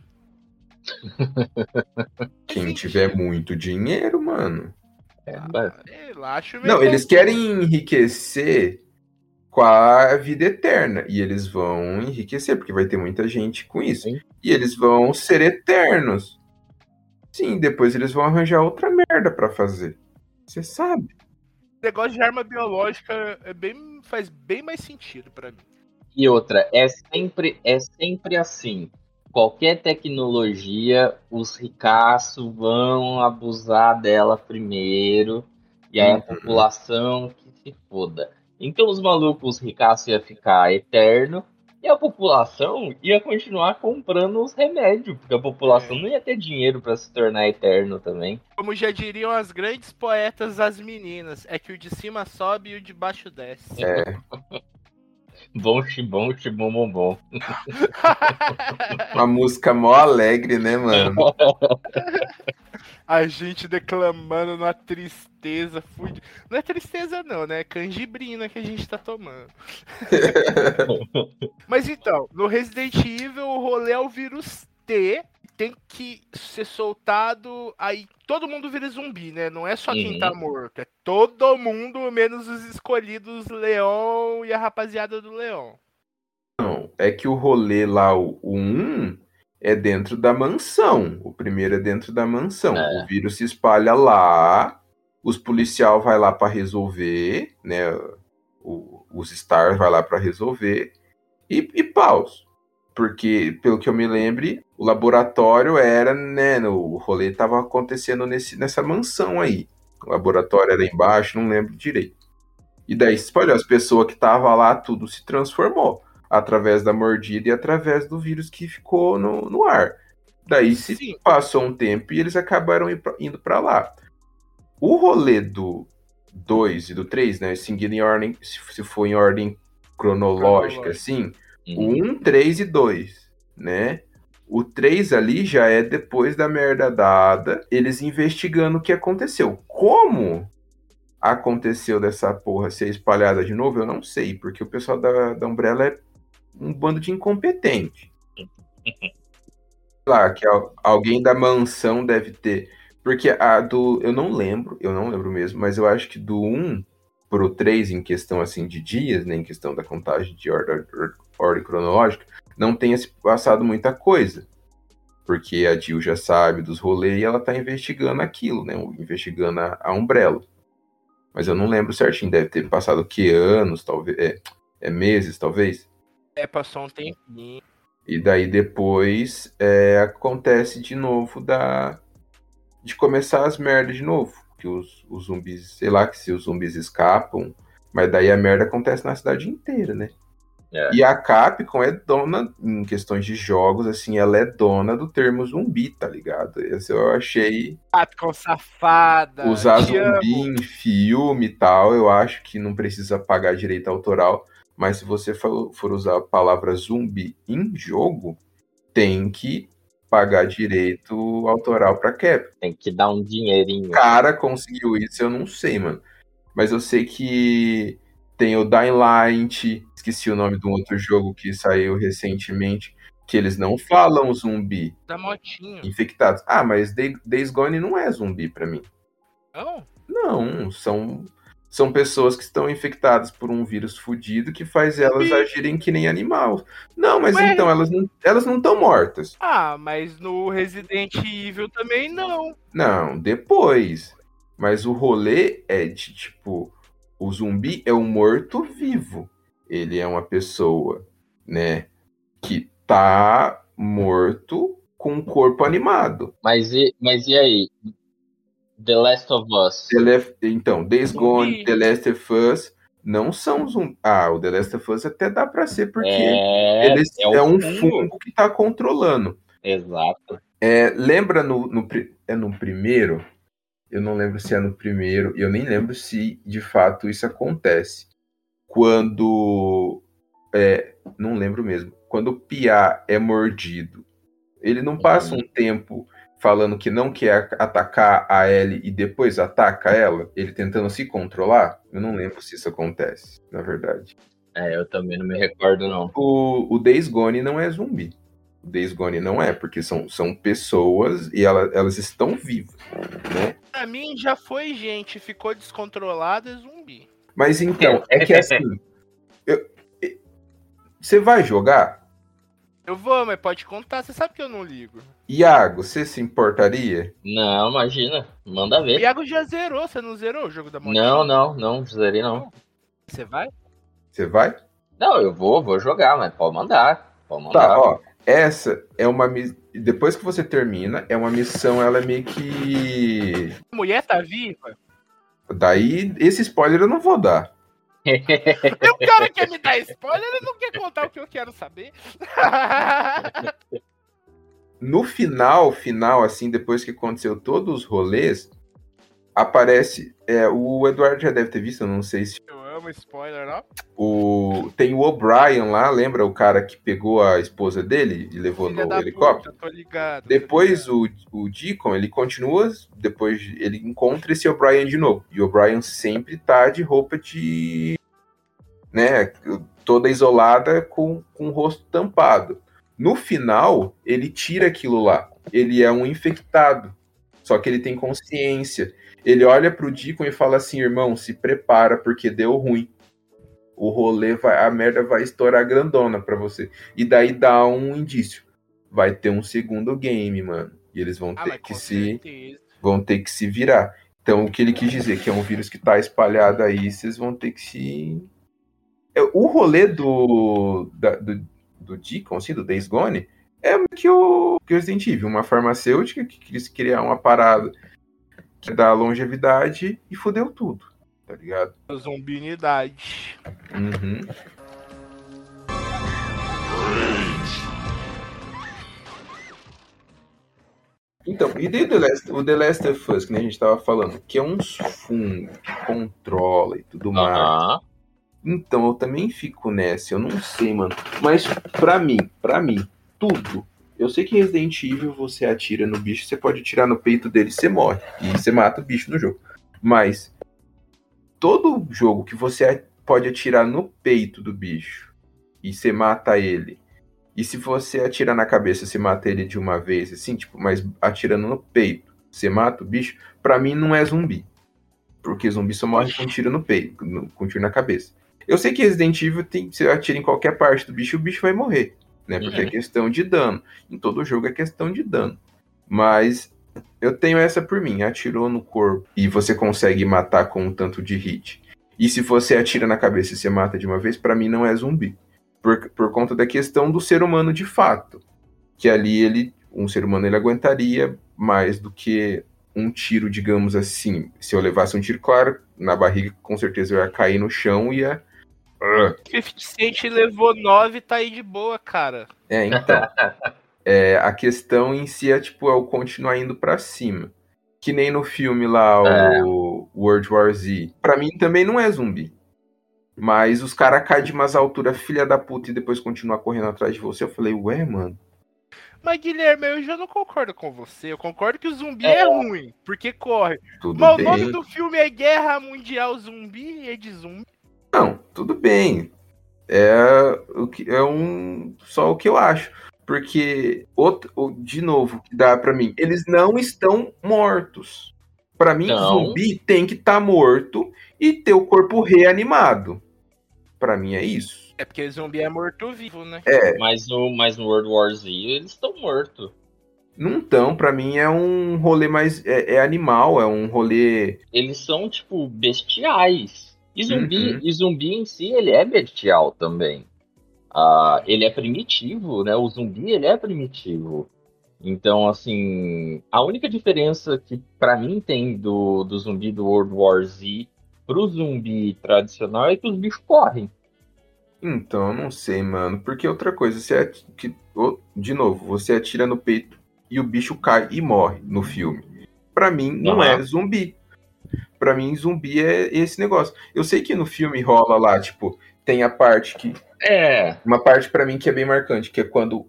[LAUGHS] Quem tiver muito dinheiro, mano. É, acho meio Não, eles confuso. querem enriquecer com a vida eterna. E eles vão enriquecer, porque vai ter muita gente com isso. Sim. E eles vão ser eternos. Sim, depois eles vão arranjar outra merda pra fazer. Você sabe. O negócio de arma biológica é bem, faz bem mais sentido pra mim. E outra, é sempre, é sempre assim. Qualquer tecnologia, os ricaços vão abusar dela primeiro, e aí a Uhum. população que se foda. Então os malucos, os ricaços ia ficar eterno, e a população ia continuar comprando os remédios, porque a população É. não ia ter dinheiro pra se tornar eterno também. Como já diriam as grandes poetas, as meninas, é que o de cima sobe e o de baixo desce. É. [LAUGHS] Bom, xibom, xibom, bom, bom. Uma música mó alegre, né, mano? A gente declamando numa tristeza fudida. Não é tristeza não, né? É canjibrina que a gente tá tomando. [LAUGHS] Mas então, no Resident Evil o rolê é o vírus T. Tem que ser soltado, aí todo mundo vira zumbi, né? Não é só quem Uhum. tá morto, é todo mundo, menos os escolhidos Leon e a rapaziada do Leon. Não, é que o rolê lá, o 1, é dentro da mansão. O primeiro é dentro da mansão. É. O vírus se espalha lá, os policial vai lá pra resolver, né? o- os stars vai lá pra resolver e, e paus. Porque, pelo que eu me lembre, o laboratório era, né? O rolê tava acontecendo nesse, nessa mansão aí. O laboratório era embaixo, não lembro direito. E daí se espalhou, as pessoas que estavam lá, tudo se transformou através da mordida e através do vírus que ficou no, no ar. Daí se Sim. passou um tempo e eles acabaram indo para lá. O rolê do 2 e do 3, né, seguindo em ordem, se, for em ordem cronológica, Cronológica. assim, o Uhum. 1, 3 e 2, né? O 3 ali já é depois da merda dada, eles investigando o que aconteceu. Como aconteceu dessa porra ser espalhada de novo, eu não sei, porque o pessoal da, da Umbrella é um bando de incompetente. Lá, que al- alguém da mansão deve ter. Porque a do. Eu não lembro, eu não lembro mesmo, mas eu acho que do 1 pro 3, em questão assim de dias, né, em questão da contagem de ordem, ordem cronológica, não tenha se passado muita coisa. Porque a Jill já sabe dos rolês e ela tá investigando aquilo, né? Investigando a, a Umbrella. Mas eu não lembro certinho, deve ter passado que anos, talvez. É, é meses, talvez. É, passou um tempinho. E daí depois é, acontece de novo da. De começar as merdas de novo. Que os, os zumbis, sei lá, que se os zumbis escapam. Mas daí a merda acontece na cidade inteira, né? É. E a Capcom é dona, em questões de jogos, assim, ela é dona do termo zumbi, tá ligado? Esse eu achei. Capcom safada. Usar te amo. zumbi em filme e tal, eu acho que não precisa pagar direito autoral. Mas se você for, for usar a palavra zumbi em jogo, tem que pagar direito autoral pra Capcom. Tem que dar um dinheirinho. O cara conseguiu isso, eu não sei, mano. Mas eu sei que tem o Dying Light, esqueci o nome de um outro jogo que saiu recentemente, que eles não falam zumbi, Da motinho. infectados. Ah, mas Day- Days Gone não é zumbi pra mim. Não? Não, são são pessoas que estão infectadas por um vírus fudido que faz elas Zumbi. agirem que nem animal. Não, mas Ué? então elas não elas não estão mortas. Ah, mas no Resident Evil também não. Não, depois. Mas o rolê é de tipo, o zumbi é um morto-vivo. Ele é uma pessoa, né, que tá morto com o corpo animado. Mas e, mas e aí? The Last of Us. The Left- então, Days Gone. The Last of Us não são zumbi. Ah, o The Last of Us até dá pra ser, porque É, eles, é, é, um um fungo. fungo que tá controlando. Exato. É, lembra no, no é no primeiro? Eu não lembro se é no primeiro, e eu nem lembro se de fato isso acontece. Quando. é, não lembro mesmo. Quando o Pia é mordido, ele não passa um tempo falando que não quer atacar a Ellie e depois ataca ela? Ele tentando se controlar? Eu não lembro se isso acontece, na verdade. É, eu também não me recordo, não. O, o Days Gone não é zumbi. O Days Gone não é, porque são, são pessoas e ela- elas estão vivas, né? Pra mim já foi gente, ficou descontrolado é zumbi. Mas então, é que assim. [LAUGHS] eu- e- Você vai jogar? Eu vou, mas pode contar, você sabe que eu não ligo. Iago, você se importaria? Não, imagina. Manda ver. Iago já zerou, você não zerou o jogo da motinha? Não, não, não, zerei não. Você vai? Você vai? Não, eu vou, vou jogar, mas pode mandar. Pode mandar. Tá, ó. Essa é uma. Depois que você termina, é uma missão, ela é meio que. A mulher tá viva? Daí, esse spoiler eu não vou dar. [LAUGHS] O cara quer me dar spoiler, ele não quer contar o que eu quero saber. No final, final, assim, depois que aconteceu todos os rolês, aparece. É, o Eduardo já deve ter visto, eu não sei se. Amo spoiler, ó. O, tem o O'Brien lá, lembra o cara que pegou a esposa dele e levou Filha no helicóptero? puta, tô ligado. tô Depois ligado. o, o Deacon, ele continua, depois ele encontra esse O'Brien de novo. E o O'Brien sempre tá de roupa de. né, toda isolada com, com o rosto tampado. No final, ele tira aquilo lá. Ele é um infectado. Só que ele tem consciência. Ele olha pro Deacon e fala assim: irmão, se prepara porque deu ruim. O rolê vai. A merda vai estourar grandona pra você. E daí dá um indício. Vai ter um segundo game, mano. E eles vão Ah, ter que se certeza. vão ter que se virar. Então, o que ele quis dizer, que é um vírus que tá espalhado aí, vocês vão ter que se. É, O rolê do, da- do, do Deacon, assim, do Days Gone, é que o, que o Resident Evil, uma farmacêutica que quis criar uma parada que dá longevidade e fodeu tudo, tá ligado? Zumbinidade. Uhum. Então, e daí o The, Last, o The Last of Us, que nem a gente tava falando, que é um fungo que controla e tudo mais. Então, eu também fico nessa, eu não sei, mano. Mas pra mim, pra mim, tudo. Eu sei que Resident Evil você atira no bicho, você pode atirar no peito dele, você morre. E você mata o bicho no jogo. Mas todo jogo que você pode atirar no peito do bicho e você mata ele. E se você atirar na cabeça, você mata ele de uma vez, assim, tipo, mas atirando no peito, você mata o bicho, pra mim não é zumbi. Porque zumbi só morre com tiro no peito, com tiro na cabeça. Eu sei que Resident Evil tem, você atira em qualquer parte do bicho, o bicho vai morrer. Né? Porque Uhum. é questão de dano. Em todo jogo é questão de dano. Mas eu tenho essa por mim. Atirou no corpo e você consegue matar com um tanto de hit. E se você atira na cabeça e você mata de uma vez, pra mim não é zumbi. Por, por conta da questão do ser humano de fato. Que ali ele, um ser humano ele aguentaria mais do que um tiro, digamos assim. Se eu levasse um tiro, claro, na barriga, com certeza eu ia cair no chão e ia. Ah, 50 Cent levou 9 e tá aí de boa, cara. É, então. [LAUGHS] É, a questão em si é, tipo, é o continuar indo pra cima. Que nem no filme lá, É. o World War Z. Pra mim também não é zumbi. Mas os caras caem de umas alturas filha da puta e depois continuam correndo atrás de você. Eu falei, ué, mano. Mas, Guilherme, eu já não concordo com você. Eu concordo que o zumbi É. é, ruim, porque corre. Tudo Mas o bem. nome do filme é Guerra Mundial Zumbi e é de zumbi. Não, tudo bem. É, o que, é um só o que eu acho. Porque, outro, o- de novo, que dá pra mim, eles não estão mortos. Pra mim, Não. zumbi tem que estar morto e ter o corpo reanimado. Pra mim é isso. É porque zumbi é morto-vivo, né? É, Mas no, mas no World War Z eles estão mortos. não tão, pra mim é um rolê mais. É, é animal, é um rolê. Eles são, tipo, bestiais. E zumbi, Uhum. e zumbi em si, ele é bestial também. Ah, ele é primitivo, né? O zumbi, ele é primitivo. Então, assim, a única diferença que pra mim tem do, do zumbi do World War Z pro zumbi tradicional é que os bichos correm. Então, não sei, mano. Porque outra coisa, você ati- que, de novo, você atira no peito e o bicho cai e morre no filme. Pra mim, não é zumbi. Pra mim, zumbi é esse negócio. Eu sei que no filme rola lá, tipo, tem a parte que. É, Uma parte pra mim que é bem marcante, que é quando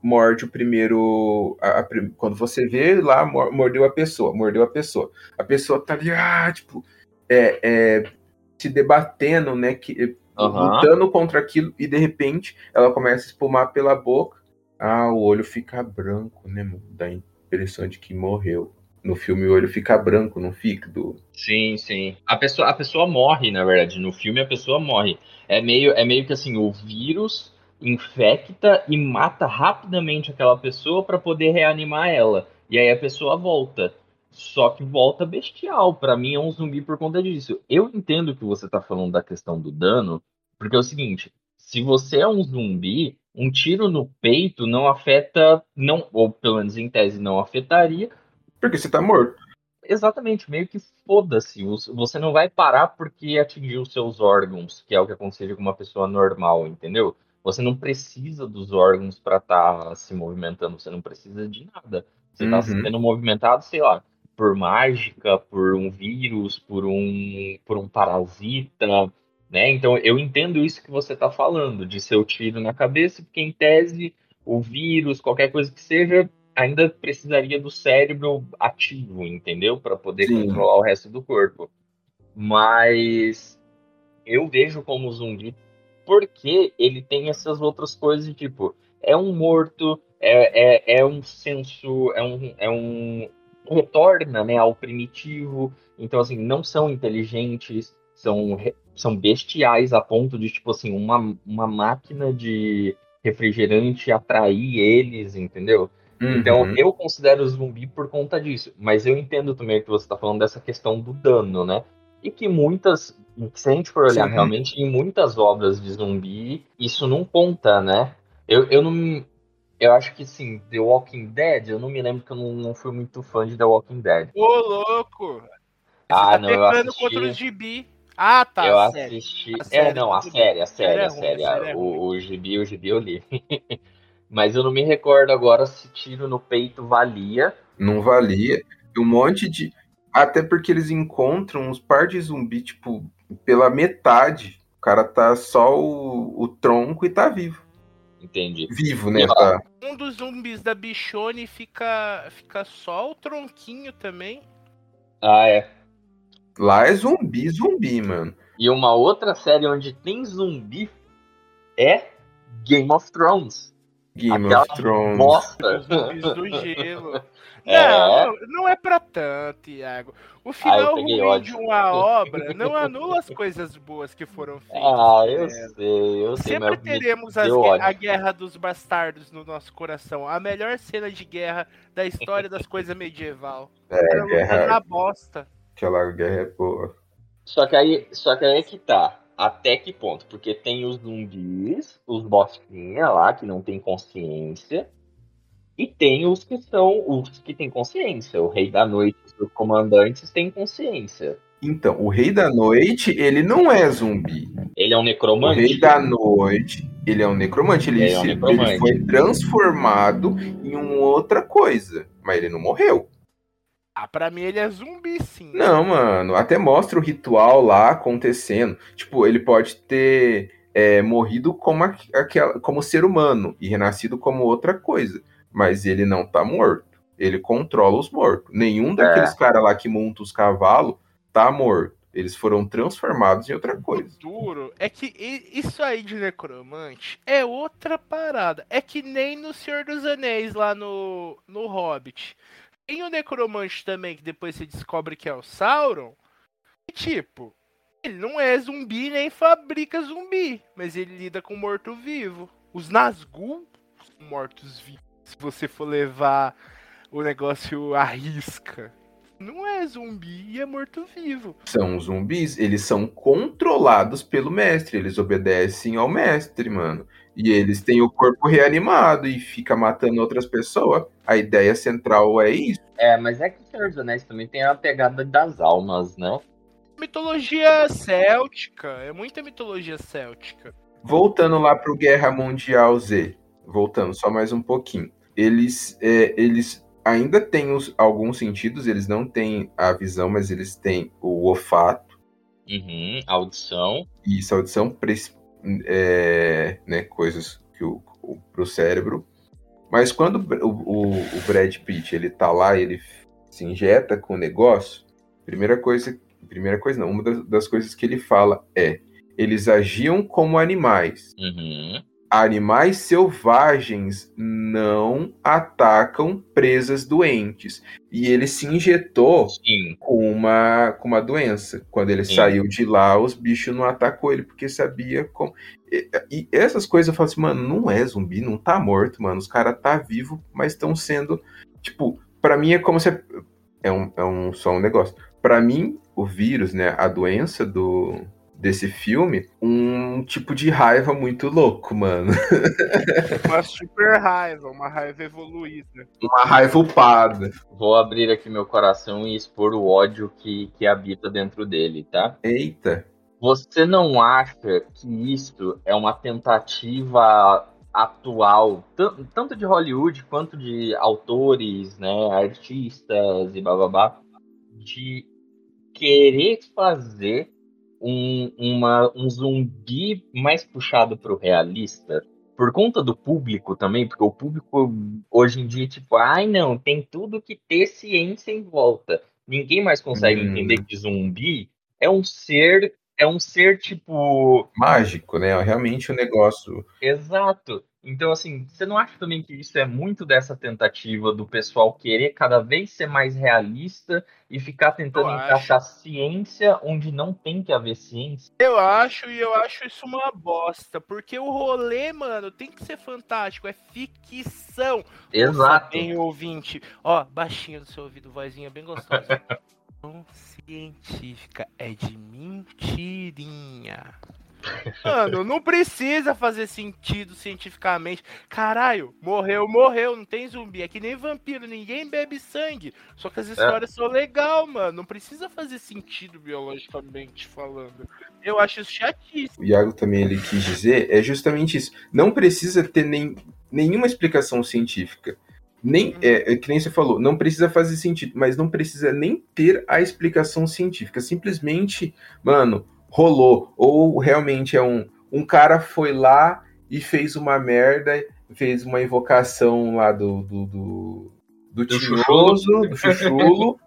morde o primeiro. a- a quando você vê lá, mor- mordeu a pessoa, mordeu a pessoa. A pessoa tá ali, ah, tipo, é, é, se debatendo, né? Que, Aham. lutando contra aquilo, e de repente ela começa a espumar pela boca. Ah, o olho fica branco, né, mano? Dá a impressão de que morreu. No filme o olho fica branco, não fica? Do... Sim, sim. A pessoa, a pessoa morre, na verdade. No filme a pessoa morre. É meio, é meio que assim, o vírus infecta e mata rapidamente aquela pessoa para poder reanimar ela. E aí a pessoa volta. Só que volta bestial. Pra mim é um zumbi por conta disso. Eu entendo que você tá falando da questão do dano, porque é o seguinte, se você é um zumbi, um tiro no peito não afeta, não, ou pelo menos em tese não afetaria, Porque você tá morto. Exatamente, meio que foda-se. Você não vai parar porque atingiu os seus órgãos, que é o que aconteceria com uma pessoa normal, entendeu? Você não precisa dos órgãos para estar se movimentando, você não precisa de nada. Você está Uhum. sendo movimentado, sei lá, por mágica, por um vírus, por um, por um parasita, né? Então eu entendo isso que você está falando, de ser o tiro na cabeça, porque em tese o vírus, qualquer coisa que seja, ainda precisaria do cérebro ativo, entendeu? Para poder Sim. controlar o resto do corpo. Mas eu vejo como zumbi porque ele tem essas outras coisas tipo, é um morto, é, é, é um senso, é um, é um retorna né, ao primitivo. Então, assim, não são inteligentes, são, são bestiais a ponto de, tipo assim, uma, uma máquina de refrigerante atrair eles, entendeu? Então, Uhum. eu considero zumbi por conta disso. Mas eu entendo também que você está falando dessa questão do dano, né? E que muitas, se a gente for olhar Sim. realmente, em muitas obras de zumbi, isso não conta, né? Eu, eu não. Eu acho que sim, The Walking Dead, eu não me lembro que eu não, não fui muito fã de The Walking Dead. Ô, louco! Você Ah, tá não, eu assisti. contra os gibi. Ah, tá, eu assisti. A é, série não, a série, a Série série, é a série. a série é o, o gibi, o gibi eu li. [LAUGHS] Mas eu não me recordo agora se tiro no peito valia. Não valia. E um monte de. Até porque eles encontram uns par de zumbi, tipo, pela metade. O cara tá só o, o tronco e tá vivo. Entendi. Vivo, né? Tá. Um dos zumbis da Bichone fica, fica só o tronquinho também. Ah, é. Lá é zumbi, zumbi, mano. E uma outra série onde tem zumbi é Game of Thrones. Game Aquela of Thrones. bosta. Os zumbis do gelo. [LAUGHS] É. Não, não é pra tanto, Iago. O final peguei ruim ódio. de uma [LAUGHS] obra não anula as coisas boas que foram feitas. Ah, eu nela. sei, eu sei. Sempre teremos as a Guerra dos Bastardos no nosso coração. A melhor cena de guerra da história das coisas medieval. [LAUGHS] É, Era lutando guerra, na bosta. aquela guerra é boa. Só que aí, só que aí é que tá. Até que ponto? Porque tem os zumbis, os bostinha lá que não tem consciência. E tem os que são os que têm consciência. O Rei da Noite e os comandantes têm consciência. Então, o Rei da Noite, ele não é zumbi. Ele é um O necromante. Rei da Noite, ele é um necromante. Ele, Ele é um necromante. ele foi transformado em uma outra coisa. Mas ele não morreu. Ah, pra mim ele é zumbi, sim. Não, mano. Até mostra o ritual lá acontecendo. Tipo, ele pode ter é, morrido como, aquela, como ser humano e renascido como outra coisa. Mas ele não tá morto. Ele controla os mortos. Nenhum daqueles caras lá que montam os cavalos tá morto. Eles foram transformados em outra O coisa. duro é que isso aí de necromante é outra parada. É que nem no Senhor dos Anéis, lá no, no Hobbit. Tem o necromante também, que depois você descobre que é o Sauron. E tipo, ele não é zumbi nem fabrica zumbi, mas ele lida com morto-vivo. Os Nazgûl são mortos-vivos. Se você for levar o negócio à risca. Não é zumbi e é morto-vivo. São zumbis, eles são controlados pelo mestre. Eles obedecem ao mestre, mano. E eles têm o corpo reanimado e fica matando outras pessoas. A ideia central é isso. É, mas é que o Senhor dos Anéis também tem a pegada das almas, né? Mitologia céltica, é muita mitologia céltica. Voltando lá pro Guerra Mundial Z, voltando só mais um pouquinho. Eles, é, eles ainda têm os- alguns sentidos, eles não têm a visão, mas eles têm o olfato Uhum, audição. e essa audição, é, né, coisas que o, o, pro cérebro. Mas quando o, o, o Brad Pitt ele tá lá, ele se injeta com o negócio, primeira coisa, primeira coisa não, uma das, das coisas que ele fala é, eles agiam como animais. Uhum. Animais selvagens não atacam presas doentes. E ele se injetou Sim. com uma, com uma doença. Quando ele Sim. saiu de lá, os bichos não atacou ele, porque sabia como. E, e essas coisas eu falo assim, mano, não é zumbi, não tá morto, mano. Os caras tá vivo, mas estão sendo. Tipo, pra mim é como se. É um, é um só um negócio. Pra mim, o vírus, né? A doença do. Desse filme, um tipo de raiva muito louco, mano. [LAUGHS] Uma super raiva, uma raiva evoluída. Uma raiva upada. Vou abrir aqui meu coração e expor o ódio que, que habita dentro dele, tá? Eita. Você não acha que isso é uma tentativa atual, tan- tanto de Hollywood quanto de autores, né, artistas e bababá, de querer fazer um, uma, um zumbi mais puxado pro realista? Por conta do público também, porque o público hoje em dia, tipo, ai não, tem tudo que ter ciência em volta. Ninguém mais consegue Hum. entender que zumbi é um ser, é um ser tipo Mágico, né? Realmente o negócio. Exato. Então, assim, você não acha também que isso é muito dessa tentativa do pessoal querer cada vez ser mais realista e ficar tentando Eu acho. encaixar ciência onde não tem que haver ciência? Eu acho, e eu acho isso uma bosta. Porque o rolê, mano, tem que ser fantástico. É ficção. Exato. Bem ouvinte. Ó, baixinho do seu ouvido, vozinha bem gostosa. [LAUGHS] Científica é de mentirinha. Mano, não precisa fazer sentido cientificamente. Caralho, morreu, morreu, não tem zumbi. É que nem vampiro, ninguém bebe sangue. Só que as histórias são legal, mano. Não precisa fazer sentido biologicamente falando. Eu acho isso chatíssimo. o Iago também ele quis dizer é justamente isso. Não precisa ter nem, nenhuma explicação científica. Nem, é, é que nem você falou, não precisa fazer sentido, mas não precisa nem ter a explicação científica. Simplesmente, mano, rolou. Ou realmente é um. Um cara foi lá e fez uma merda, fez uma invocação lá do. do, do, do, Do tinhoso, do chuchulo,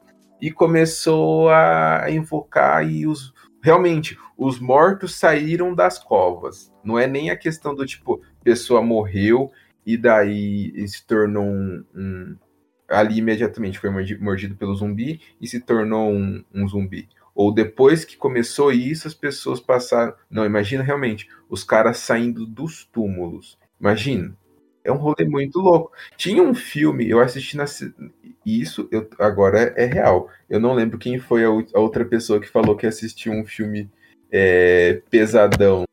e começou a invocar e os. Realmente, os mortos saíram das covas. Não é nem a questão do tipo, pessoa morreu e daí se tornou um, um, Ali imediatamente foi mordido pelo zumbi e se tornou um, um zumbi. Ou depois que começou isso, as pessoas passaram. Não, imagina realmente, os caras saindo dos túmulos. Imagina. É um rolê muito louco. Tinha um filme, eu assisti na. Isso eu, agora é, é real. Eu não lembro quem foi a, a outra pessoa que falou que assistiu um filme é, pesadão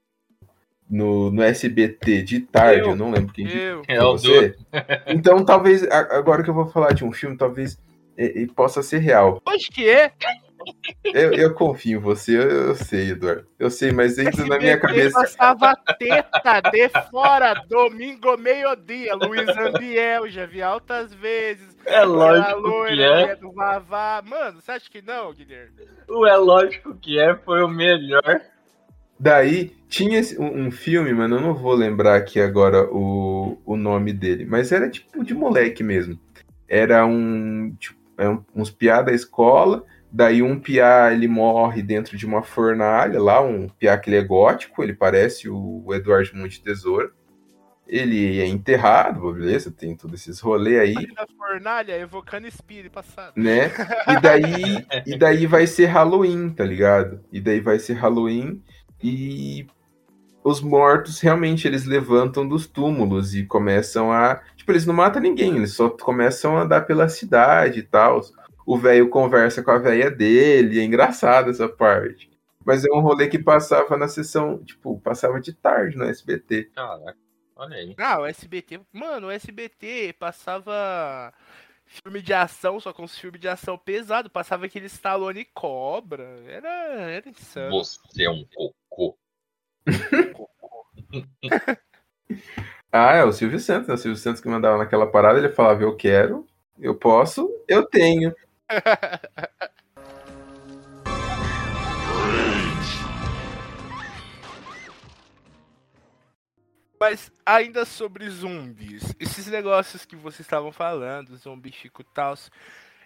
no, no SBT de tarde, eu, eu não lembro quem eu. é você. [LAUGHS] [LAUGHS] Então, talvez, agora que eu vou falar de um filme, talvez e, possa ser real. Acho que é. Eu, eu, confio em você, eu, eu, sei, Eduardo. Eu sei, mas entra na minha cabeça. Passava teta de fora, domingo, meio-dia. Luiz Ambiel, já vi altas vezes. É lógico loira, que é. Do Vavá. Mano, você acha que não, Guilherme? O é lógico que é, foi o melhor. Daí, tinha um, um, filme, mano, eu não vou lembrar aqui agora o, o nome dele, mas era tipo de moleque mesmo. Era um, tipo, é uns piá da escola, daí um piá ele morre dentro de uma fornalha lá, um piá que ele é gótico, ele parece o, Eduardo Monte Tesoura. Ele é enterrado, beleza, tem todos esses rolês aí. Na fornalha, evocando espírito passado. Né? E daí, e daí vai ser Halloween, tá ligado? E daí vai ser Halloween e os mortos realmente eles levantam dos túmulos e começam a. Tipo, eles não matam ninguém, eles só começam a andar pela cidade e tal. O velho conversa com a velha dele, é engraçado essa parte. Mas é um rolê que passava na sessão, tipo, passava de tarde no SBT. Caraca, olha aí. Ah, o SBT. Mano, o SBT passava filme de ação, só com os filmes de ação pesado. Passava aquele Stallone Cobra. Era, era insano. Você é um cocô. [LAUGHS] ah, é o Silvio Santos, né? O Silvio Santos que mandava naquela parada, ele falava, eu quero, eu posso, eu tenho. [LAUGHS] Mas ainda sobre zumbis, esses negócios que vocês estavam falando, zumbi chico tal,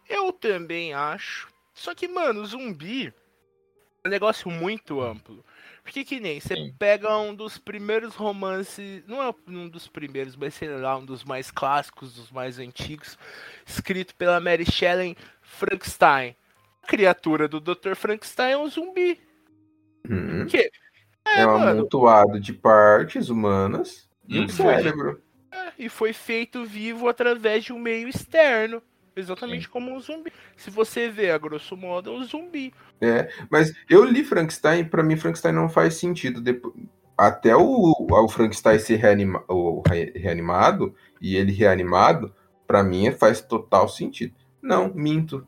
eu também acho. Só que, mano, zumbi um negócio muito amplo. Porque que nem, você pega um dos primeiros romances, não é um dos primeiros, mas sei lá, um dos mais clássicos, dos mais antigos, escrito pela Mary Shelley, Frankenstein. A criatura do Dr. Frankenstein é um zumbi. Hum. Que é, é um mano. amontoado de partes humanas e um cérebro. É, e foi feito vivo através de um meio externo. Exatamente Sim. como um zumbi. Se você vê, a grosso modo, é um zumbi. É, mas eu li Frankenstein, para mim Frankenstein não faz sentido. Depois, até o, o Frankenstein ser reanima, o, reanimado, e ele reanimado, para mim faz total sentido. Não, minto.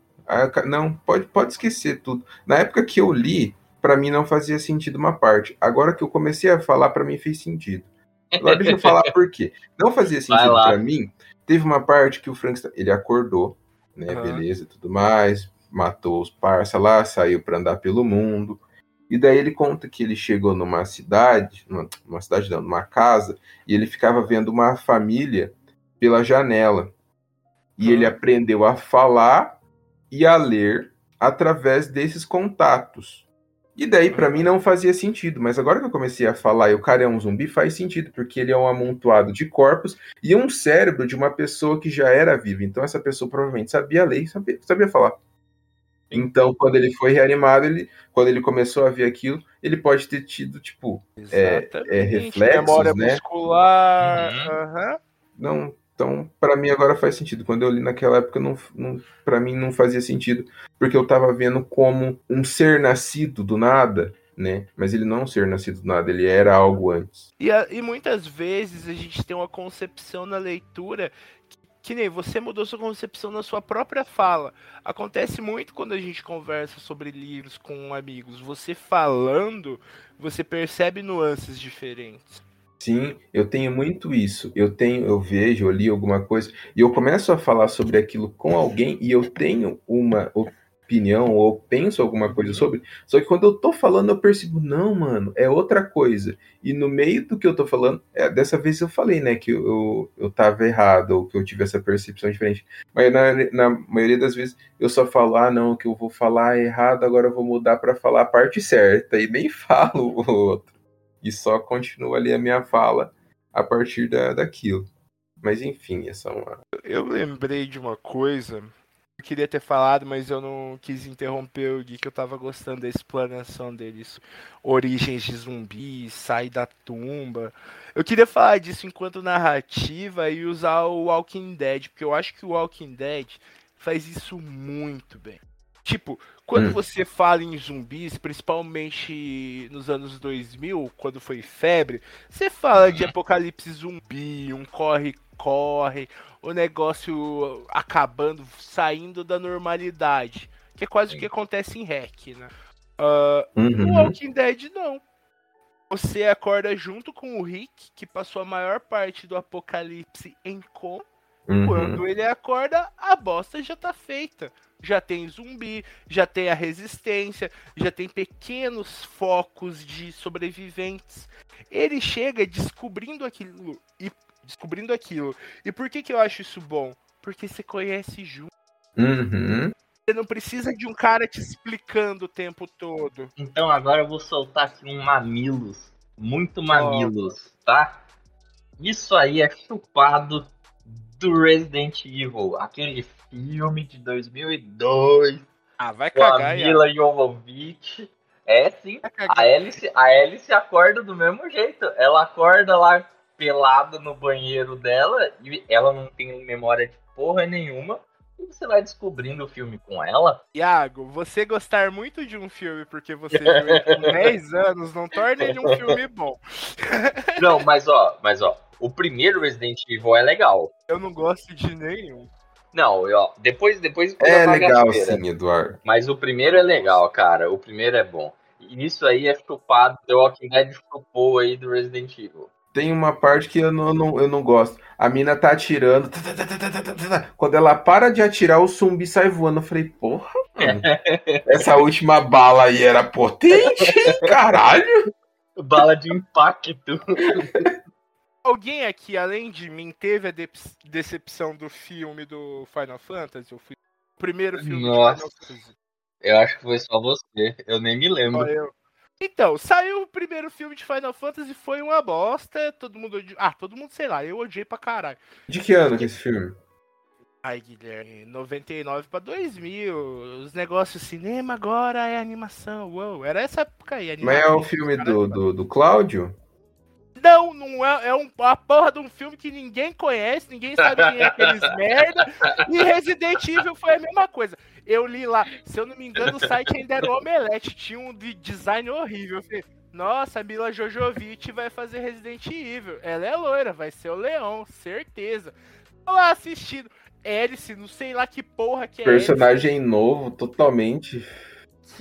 Não, pode, pode esquecer tudo. Na época que eu li, para mim não fazia sentido uma parte. Agora que eu comecei a falar, para mim fez sentido. Agora deixa eu falar [LAUGHS] por quê. Não fazia sentido para mim Teve uma parte que o Frankenstein, ele acordou, né, uhum. beleza, tudo mais, matou os parça lá, saiu para andar pelo mundo. E daí ele conta que ele chegou numa cidade, numa, numa cidade não, numa casa, e ele ficava vendo uma família pela janela. E uhum. ele aprendeu a falar e a ler através desses contatos. E daí, para mim, não fazia sentido. Mas agora que eu comecei a falar e o cara é um zumbi, faz sentido, porque ele é um amontoado de corpos e um cérebro de uma pessoa que já era viva. Então, essa pessoa provavelmente sabia ler e sabia, sabia falar. Então, quando ele foi reanimado, ele, quando ele começou a ver aquilo, ele pode ter tido, tipo, é, é, reflexos, memória né? muscular. Uhum. Não, então, para mim agora faz sentido. Quando eu li naquela época, não, não, para mim não fazia sentido, porque eu tava vendo como um ser nascido do nada, né? Mas ele não é um ser nascido do nada, ele era algo antes. E, a, e muitas vezes a gente tem uma concepção na leitura que, que nem você mudou sua concepção na sua própria fala. Acontece muito quando a gente conversa sobre livros com amigos. Você falando, você percebe nuances diferentes. Sim, eu tenho muito isso. Eu tenho, eu vejo, eu li alguma coisa e eu começo a falar sobre aquilo com alguém e eu tenho uma opinião ou penso alguma coisa sobre. Só que quando eu tô falando eu percebo, não, mano, é outra coisa. E no meio do que eu tô falando, é, dessa vez eu falei, né, que eu, eu tava errado ou que eu tive essa percepção diferente. Mas na, na maioria das vezes eu só falo, ah, não, que eu vou falar errado, agora eu vou mudar para falar a parte certa e nem [LAUGHS] falo o outro e só continua ali a minha fala a partir da, daquilo. Mas enfim, essa é uma. Eu lembrei de uma coisa. Eu queria ter falado, mas eu não quis interromper o Gui, que eu tava gostando da explanação deles. Origens de zumbis, sair da tumba. Eu queria falar disso enquanto narrativa e usar o Walking Dead, porque eu acho que o Walking Dead faz isso muito bem. Tipo, quando Hum. você fala em zumbis, principalmente nos anos 2000, quando foi febre, você fala de apocalipse zumbi, um corre-corre, o negócio acabando, saindo da normalidade. Que é quase o que acontece em Hack, né? O Uhum. Walking Dead não. Você acorda junto com o Rick, que passou a maior parte do apocalipse em coma. Uhum. Quando ele acorda, a bosta já tá feita. Já tem zumbi, já tem a resistência, já tem pequenos focos de sobreviventes. Ele chega descobrindo aquilo e descobrindo aquilo. E por que que eu acho isso bom? Porque você conhece junto. Uhum. Você não precisa de um cara te explicando o tempo todo. Então agora eu vou soltar aqui um mamilos. Muito mamilos, tá? Isso aí é chupado do Resident Evil, aquele filme de 2002 Ah, vai com a cagar. Mila Jovovich. É sim, cagar. a Alice, a Alice acorda do mesmo jeito. Ela acorda lá pelada no banheiro dela e ela não tem memória de porra nenhuma. E você vai descobrindo o filme com ela. Iago, você gostar muito de um filme porque você viu ele com [LAUGHS] 10 anos não torna ele um filme bom. Não, mas ó, mas ó, o primeiro Resident Evil é legal. Eu não gosto de nenhum. Não, ó, depois depois É legal sim, Eduardo. Mas o primeiro é legal, cara. O primeiro é bom. E isso aí é chupado. The Walking Dead chupou aí do Resident Evil. Tem uma parte que eu não, eu não, eu não gosto. A mina tá atirando. tá, tá, tá, tá, tá, tá. Quando ela para de atirar, o zumbi sai voando. Eu falei, porra, mano. [LAUGHS] Essa última bala aí era potente, hein? Caralho. Bala de impacto. [LAUGHS] Alguém aqui, além de mim, teve a decepção do filme do Final Fantasy? Eu fui o primeiro filme Nossa. do Final Fantasy. Eu acho que foi só você. Eu nem me lembro. eu. Então, saiu o primeiro filme de Final Fantasy, foi uma bosta. Todo mundo. Ah, todo mundo, sei lá, eu odiei pra caralho. De que ano que é esse filme? Ai, Guilherme, 99 pra 2000. Os negócios cinema agora é animação. Uou, era essa época aí. Mas é o filme caralho. do, do, do Cláudio? Não, não é. É um, a porra de um filme que ninguém conhece, ninguém sabe quem é aqueles [LAUGHS] merda. E Resident Evil foi a mesma coisa. Eu li lá, se eu não me engano, o site ainda era o Omelete, tinha um de design horrível. Eu falei, nossa, a Mila Jojovic vai fazer Resident Evil. Ela é loira, vai ser o Leão, certeza. Tô lá assistindo. Hélice, não sei lá que porra que é Hélice. Personagem novo, totalmente.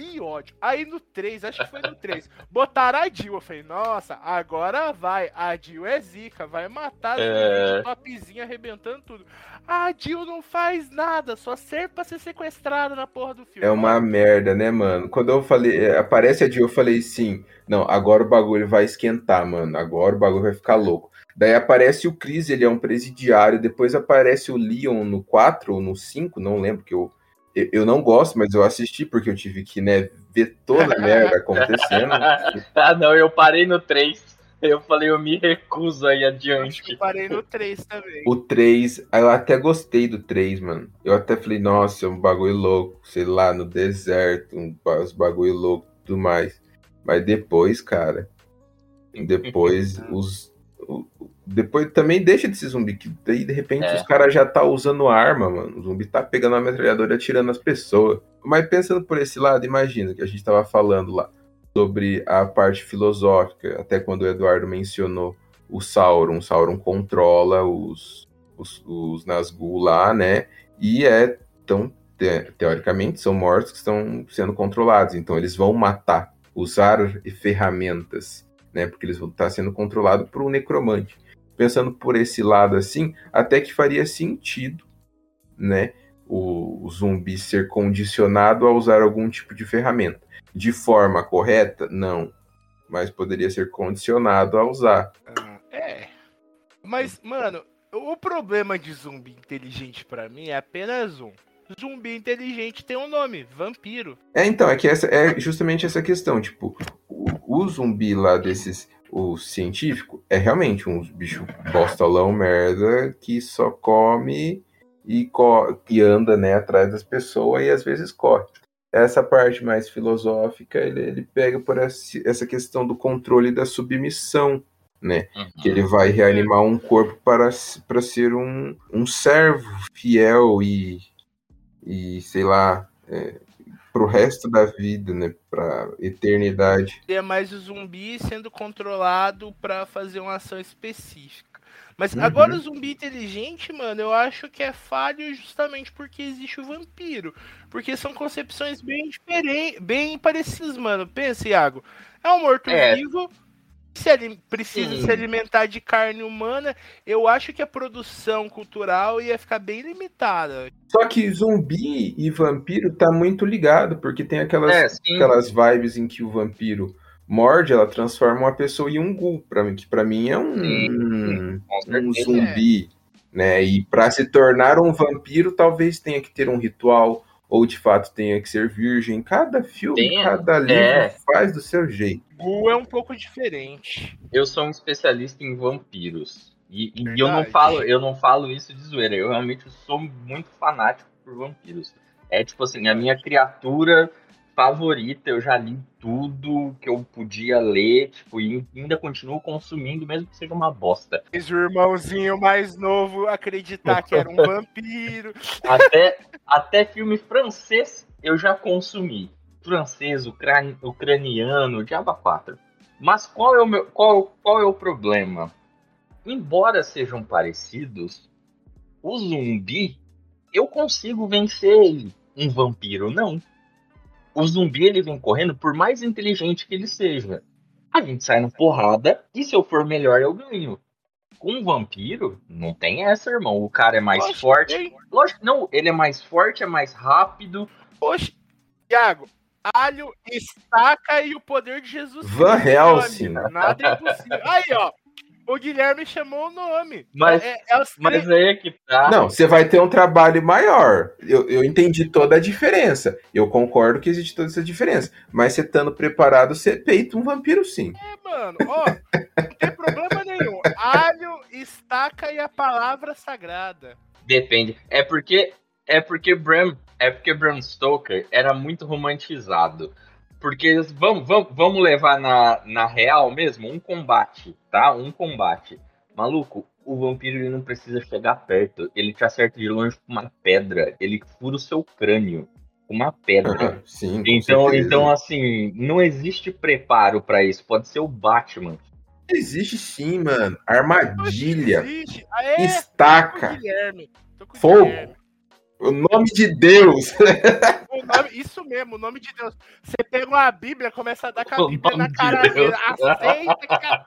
Que ódio. Aí no 3, acho que foi no 3, botaram a Jill. Eu falei, nossa, agora vai. A Jill é zica, vai matar as É. topzinha arrebentando tudo. A Jill não faz nada, só serve pra ser sequestrada na porra do filme. É uma merda, né, mano? Quando eu falei, é, aparece a Jill, eu falei sim. Não, agora o bagulho vai esquentar, mano. Agora o bagulho vai ficar louco. Daí aparece o Chris, ele é um presidiário. Depois aparece o Leon no 4 ou no 5, não lembro, que eu, eu, eu não gosto, mas eu assisti porque eu tive que, né, ver toda a merda acontecendo. [LAUGHS] ah, não, eu parei no 3. Eu falei, eu me recuso aí Acho que adiante. eu parei no 3 também. O 3, eu até gostei do 3, mano. Eu até falei, nossa, é um bagulho louco, sei lá, no deserto, um, uns bagulho louco e tudo mais. Mas depois, cara, depois [LAUGHS] os. Depois também deixa de ser zumbi, que daí de repente É. os caras já tá usando arma, mano. O zumbi tá pegando a metralhadora e atirando nas pessoas. Mas pensando por esse lado, imagina que a gente tava falando lá sobre a parte filosófica, até quando o Eduardo mencionou o Sauron. O Sauron controla os, os, os Nazgûl lá, né? E é tão te- teoricamente são mortos que estão sendo controlados, então eles vão matar, usar ferramentas, né? Porque eles vão estar sendo controlados por um necromante. Pensando por esse lado assim, até que faria sentido, né? O, o zumbi ser condicionado a usar algum tipo de ferramenta. De forma correta, não. Mas poderia ser condicionado a usar. Ah, É. Mas, mano, o problema de zumbi inteligente pra mim é apenas um. Zumbi inteligente tem um nome, vampiro. É, então, é que essa é justamente essa questão, tipo, o, zumbi lá desses, o científico, é realmente uns bichos bostalão merda que só come e, co e anda né, atrás das pessoas e às vezes corre. Essa parte mais filosófica ele, ele pega por essa questão do controle da submissão, né? Uhum. Que ele vai reanimar um corpo para, para ser um, um servo fiel e, e sei lá, é, pro resto da vida, né? Pra eternidade. É mais o zumbi sendo controlado para fazer uma ação específica. Mas Uhum. agora o zumbi inteligente, mano, eu acho que é falho justamente porque existe o vampiro. Porque são concepções bem diferentes, bem parecidas, mano. Pensa, Iago. É um morto-vivo, se ali- precisa Sim. se alimentar de carne humana. Eu acho que a produção cultural ia ficar bem limitada. Só que zumbi e vampiro tá muito ligado, porque tem aquelas, É, aquelas vibes em que o vampiro morde, ela transforma uma pessoa em um ghoul, pra mim, que pra mim é um, Sim, um zumbi, né? E pra se tornar um vampiro, talvez tenha que ter um ritual, ou de fato tenha que ser virgem. Cada filme, Tem, cada livro é. faz do seu jeito. Gu é um pouco diferente. Eu sou um especialista em vampiros. E, e eu não falo, eu não falo isso de zoeira. Eu realmente sou muito fanático por vampiros. É tipo assim, a minha criatura favorita, eu já li tudo que eu podia ler, tipo, e ainda continuo consumindo, mesmo que seja uma bosta. Fez o irmãozinho mais novo acreditar que era um [LAUGHS] vampiro. Até, até filme francês eu já consumi. Francês, ucrani- ucraniano, Diaba 4. Mas qual é o meu, qual, qual é o problema? Embora sejam parecidos, o zumbi eu consigo vencer ele. Um vampiro não. O zumbi ele vem correndo por mais inteligente que ele seja. A gente sai na porrada e se eu for melhor eu ganho. Com um vampiro, não tem essa, irmão. O cara é mais forte. tem. Lógico, não, ele é mais forte, é mais rápido. Poxa, Thiago, alho, estaca e o poder de Jesus. Van Helsing. amigo. Nada é impossível. Aí, ó. O Guilherme chamou o nome. Mas- é, é os Mas três- aí é que tá. Não, você vai ter um trabalho maior. Eu, eu entendi toda a diferença. Eu concordo que existe toda essa diferença. Mas você estando preparado, você peita um vampiro sim. É, mano, ó, não tem problema nenhum. Alho, estaca e a palavra sagrada. Depende. É porque é porque Bram, é porque Bram Stoker era muito romantizado. Porque vamos, vamos, vamos levar na, na real mesmo um combate, tá? Um combate. Maluco, o vampiro ele não precisa chegar perto. Ele te acerta de longe com uma pedra. Ele fura o seu crânio com uma pedra. Sim, com Então, certeza. então, assim, não existe preparo pra isso. Pode ser o Batman. Existe sim, mano. Armadilha, Existe. Ah, tô com o estaca, Guilherme. Tô Fogo. O nome de Deus. O nome- isso mesmo, o nome de Deus. Você pega uma Bíblia, começa a dar com a Bíblia na de cara dele. Aceita, cara.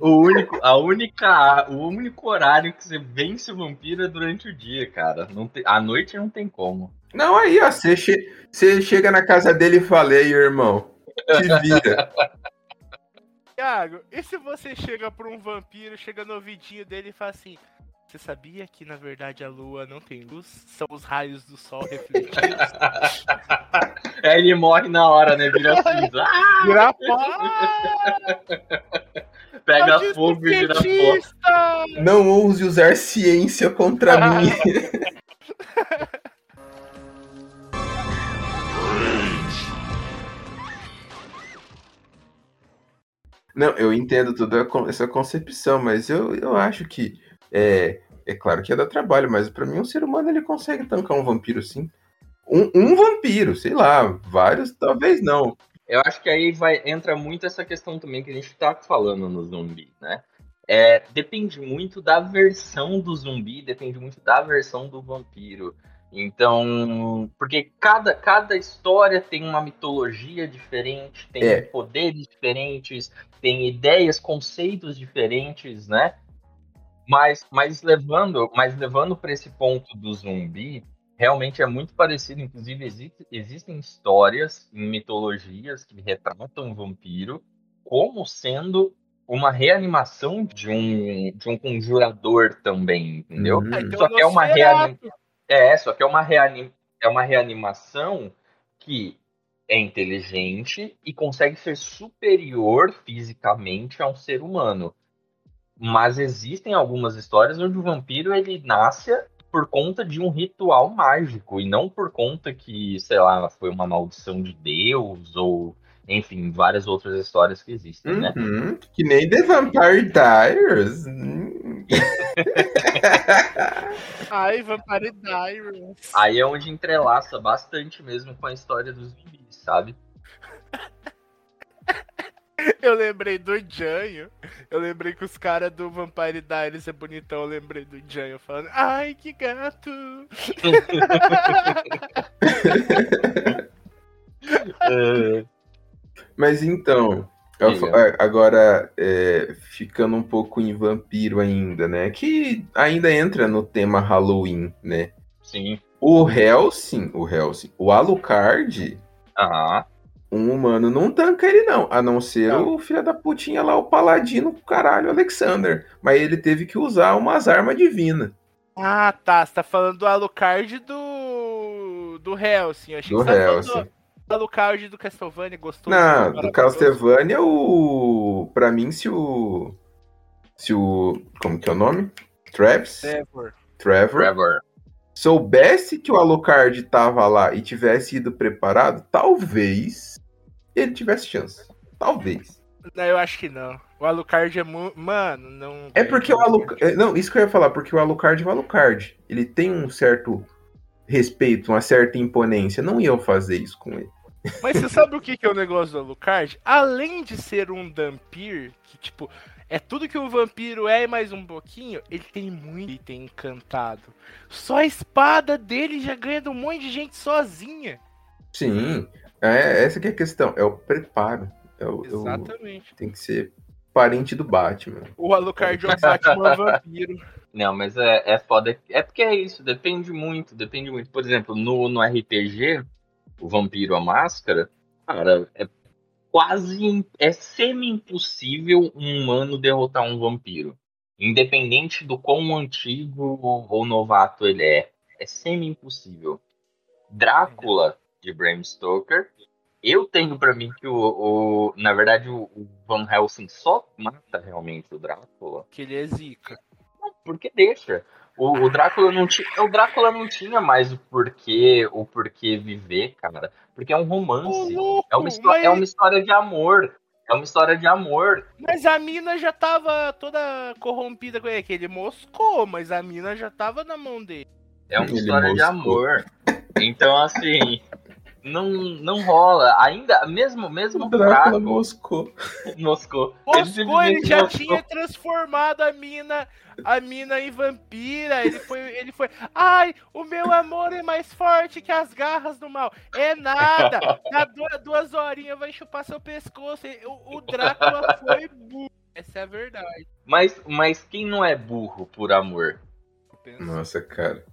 O único, a única, o único horário que você vence o vampiro é durante o dia, cara. Não tem, à noite não tem como. Não, aí, ó, você, che- você chega na casa dele e fala, ei, irmão, te vira. Thiago, e se você chega pra um vampiro, chega no ouvidinho dele e fala assim: Você sabia que na verdade a lua não tem luz? São os raios do sol refletidos? Aí [LAUGHS] ele morre na hora, né? Vira [LAUGHS] cinza. Ah, Vira [LAUGHS] pega Maldito fogo e vira cientista! Não ouse usar ciência contra mim. Não, eu entendo toda essa concepção, mas eu, eu acho que é, é claro que ia dar trabalho, mas pra mim um ser humano ele consegue tancar um vampiro sim. Um, um vampiro, sei lá, vários talvez não. Eu acho que aí vai entra muito essa questão também que a gente tá falando no zumbi, né? É, depende muito da versão do zumbi, depende muito da versão do vampiro. Então, porque cada, cada história tem uma mitologia diferente, tem É. poderes diferentes, tem ideias, conceitos diferentes, né? Mas, mas levando, mas levando para esse ponto do zumbi, realmente é muito parecido. Inclusive, existe- existem histórias em mitologias que retratam o vampiro como sendo uma reanimação de um, de um conjurador também, entendeu? Hum. Tem Só que é uma Nosferatu. reanim- É, só que é uma, reanim... é uma reanimação que é inteligente e consegue ser superior fisicamente a um ser humano. Mas existem algumas histórias onde o vampiro ele nasce por conta de um ritual mágico e não por conta que, sei lá, foi uma maldição de Deus ou enfim, várias outras histórias que existem, né? Uhum, que nem The Vampire Diaries. [LAUGHS] Ai, Vampire Diaries. Aí é onde entrelaça bastante mesmo com a história dos zumbis, sabe? [LAUGHS] [LAUGHS] Eu lembrei do Janho. Eu lembrei que os caras do Vampire Diaries é bonitão. Eu lembrei do Janho falando: Ai, que gato! É, [LAUGHS] Mas então, é, agora é, ficando um pouco em vampiro ainda, né? Que ainda entra no tema Halloween, né? sim. O Helsing, o Helsing, o Alucard, Aham. Um humano não tanca ele não, a não ser Não. o filho da putinha lá, o paladino, caralho, Alexander. Mas ele teve que usar umas armas divinas. Ah, tá. Você tá falando do Alucard do. do Helsing. Eu achei Do que você Helsing. falando do Alucard do Castlevania, gostoso. Não, do. Castlevania, o. Pra mim, se o. Se o. Como que é o nome? Travis? Trevor. Trevor. Trevor. Soubesse que o Alucard tava lá e tivesse ido preparado, talvez ele tivesse chance. Talvez. Não, eu acho que não. O Alucard é muito. Mano, não. É porque o Alucard. Não, isso que eu ia falar, porque o Alucard é o Alucard. Ele tem um certo respeito, uma certa imponência. Não iam fazer isso com ele. Mas você sabe o que, que é o negócio do Alucard? Além de ser um Dampir, que tipo, é tudo que um vampiro é e mais um pouquinho, ele tem muito item encantado. Só a espada dele já ganha de um monte de gente sozinha. Sim. É, essa que é a questão. É o preparo. É o, é o- Exatamente. tem que ser parente do Batman. O Alucard é o Batman [LAUGHS] vampiro. Não, mas é, é foda. É porque é isso, depende muito, depende muito. Por exemplo, no, no RPG, o Vampiro a Máscara, cara, é quase. É semi-impossível um humano derrotar um vampiro. Independente do quão antigo ou novato ele é. É semi-impossível. Drácula, de Bram Stoker. Eu tenho pra mim que o, o- na verdade, o, Van Helsing só mata realmente o Drácula Que ele é zica. porque deixa. O, o Drácula não tinha, o Drácula não tinha mais o porquê, o porquê viver, cara, porque é um romance. louco, É uma, histó- mas, é uma história de amor. É uma história de amor. mas a mina já tava toda corrompida com ele. Que ele moscou, mas a mina já tava na mão dele. É uma Ele história de moscou. amor. Então, assim, não, não rola. Ainda, mesmo, mesmo O Drácula Drácula moscou. moscou. Moscou, ele simplesmente já moscou. tinha transformado a mina, a mina em vampira. Ele foi, ele foi. Ai, o meu amor é mais forte que as garras do mal. É nada. Na duas, duas horinhas vai chupar seu pescoço. O, o Drácula foi burro. Essa é a verdade. Mas, mas quem não é burro por amor? Nossa, cara.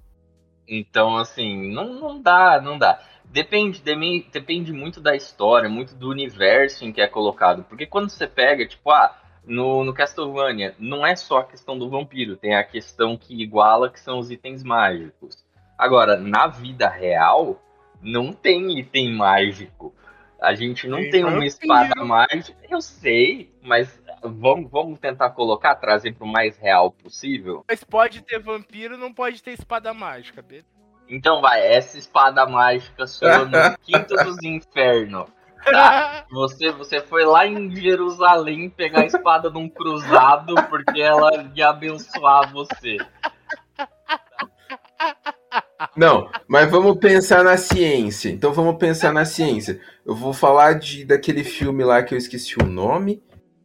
Então, assim, não, não dá, não dá. Depende, deme- depende muito da história, muito do universo em que é colocado. Porque quando você pega, tipo, ah, no, no Castlevania, não é só a questão do vampiro, tem a questão que iguala, que são os itens mágicos. Agora, na vida real, não tem item mágico. A gente não Tem tem uma espada mágica. Eu sei, mas vamos, vamos tentar colocar, trazer pro mais real possível. Mas pode ter vampiro, não pode ter espada mágica, beleza? Então vai, essa espada mágica sua no [LAUGHS] quinto dos infernos. Tá? Você, você foi lá em Jerusalém pegar a espada de um cruzado porque ela ia abençoar você. Não, mas vamos pensar na ciência. Então vamos pensar na ciência. Eu vou falar de daquele filme lá que eu esqueci o nome.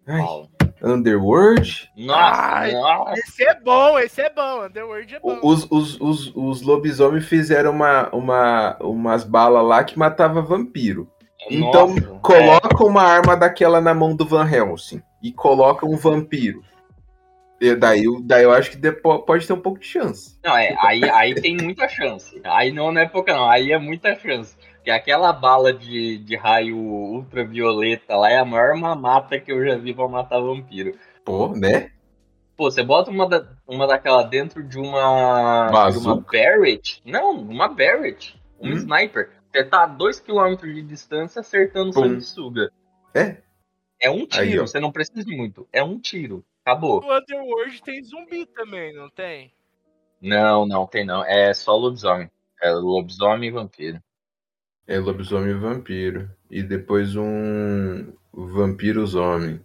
Ai, Underworld. Nossa, Ai, nossa. Esse é bom, esse é bom. Underworld é bom. Os, os, os, os lobisomens fizeram uma, uma, umas balas lá que matava vampiro. Então, nossa, Coloca uma arma daquela na mão do Van Helsing e coloca um vampiro. E daí, eu- daí eu acho que pode ter um pouco de chance. Não, é, aí, aí tem muita chance. Aí não, não é pouca, não. Aí é muita chance. Porque aquela bala de, de raio ultravioleta lá é a maior mamata que eu já vi pra matar vampiro. Pô, né? Pô, você bota uma, da, uma daquela dentro de uma. De uma Bazuca? Barrett. Não, uma Barrett. Um Hum. sniper. Você tá a 2km de distância acertando Pum. sanguessuga. É. É um Aí, tiro, ó. você não precisa de muito. É um tiro. Acabou. No Underworld tem zumbi também, não tem? Não, não tem não. É só lobisomem. É lobisomem e vampiro. É lobisomem e vampiro. E depois um vampiros homem.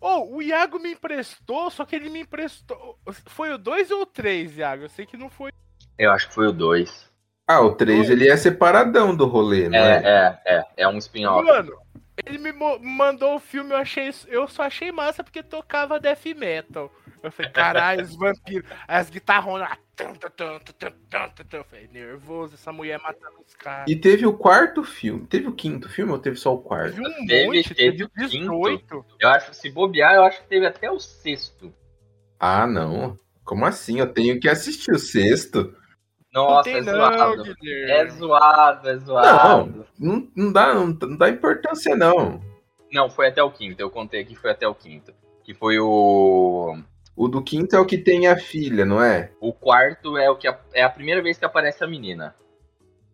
Oh, [LAUGHS] o Iago me emprestou, só que ele me emprestou. Foi o 2 ou o 3, Iago? Eu sei que não foi. Eu acho que foi o 2. Ah, o 3 ele é separadão do rolê, não é? É, é, é. É um spin-off. Mano, ele me mandou o filme, eu achei eu só achei massa porque tocava death metal. Eu falei, caralho, os vampiros. Aí as guitarronas. Eu falei, nervoso, essa mulher matando os caras. E teve o quarto filme. Teve o quinto filme ou teve só o quarto? Teve um teve, monte, teve, teve 18. Quinto. Eu acho, que se bobear, eu acho que teve até o sexto. Ah, não. Como assim? Eu tenho que assistir o sexto. Nossa, é zoado. É zoado, é zoado. Não, não, não dá, não, não, dá importância, não. Não, foi até o quinto. Eu contei aqui, foi até o quinto. Que foi o. O do quinto é o que tem a filha, não é? O quarto é o que a- é a primeira vez que aparece a menina.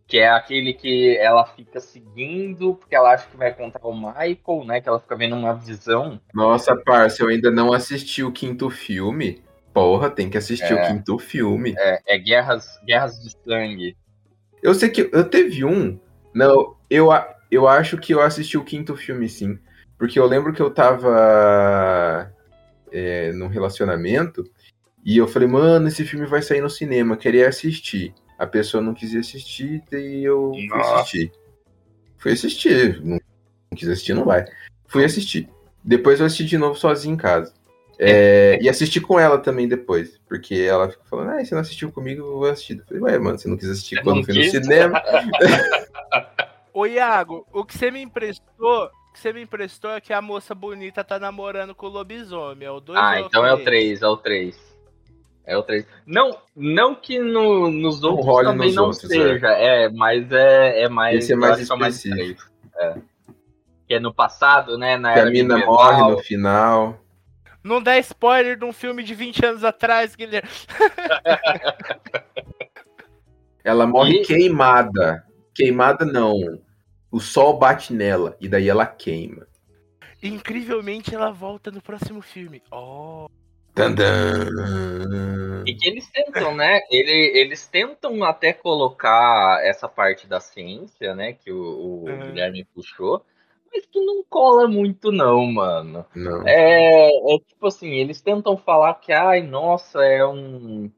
Que é aquele que ela fica seguindo, porque ela acha que vai encontrar o Michael, né? Que ela fica vendo uma visão. Nossa, parça, eu ainda não assisti o quinto filme. Porra, tem que assistir É. o quinto filme. É, é guerras, guerras de sangue. Eu sei que eu teve um. Não, eu, eu acho que eu assisti o quinto filme, sim. Porque eu lembro que eu tava é, num relacionamento e eu falei, mano, esse filme vai sair no cinema, queria assistir. A pessoa não quis assistir e eu fui Nossa. assistir. Fui assistir. Não, não quis assistir, não vai. Fui assistir. Depois eu assisti de novo sozinho em casa. É, e assisti com ela também depois. Porque ela fica falando, ah, você não assistiu comigo, eu vou assistir. Eu falei, ué, mano, você não quis assistir Você quando fui no cinema. [LAUGHS] Ô Iago, o que você me emprestou, que você me emprestou é que a moça bonita tá namorando com o lobisomem. É o 2 Ah, então é o 3, é o 3. É o 3. Não, não que no- nos Não outros role também nos não outros, seja, é. mas é, é mais. Esse é mais é mais específico. estranho. É. Que é no passado, né? Na Que a mina medieval. morre no final. Não dá spoiler de um filme de 20 anos atrás, Guilherme. [LAUGHS] Ela morre E- queimada. Queimada não. O sol bate nela e daí ela queima. Incrivelmente ela volta no próximo filme. Oh. Tandã. E que eles tentam, né? Ele, eles tentam até colocar essa parte da ciência, né? Que o, o Uhum. Guilherme puxou. Mas que não cola muito, não, mano. Não. É, é tipo assim, eles tentam falar que, ai, nossa, é um.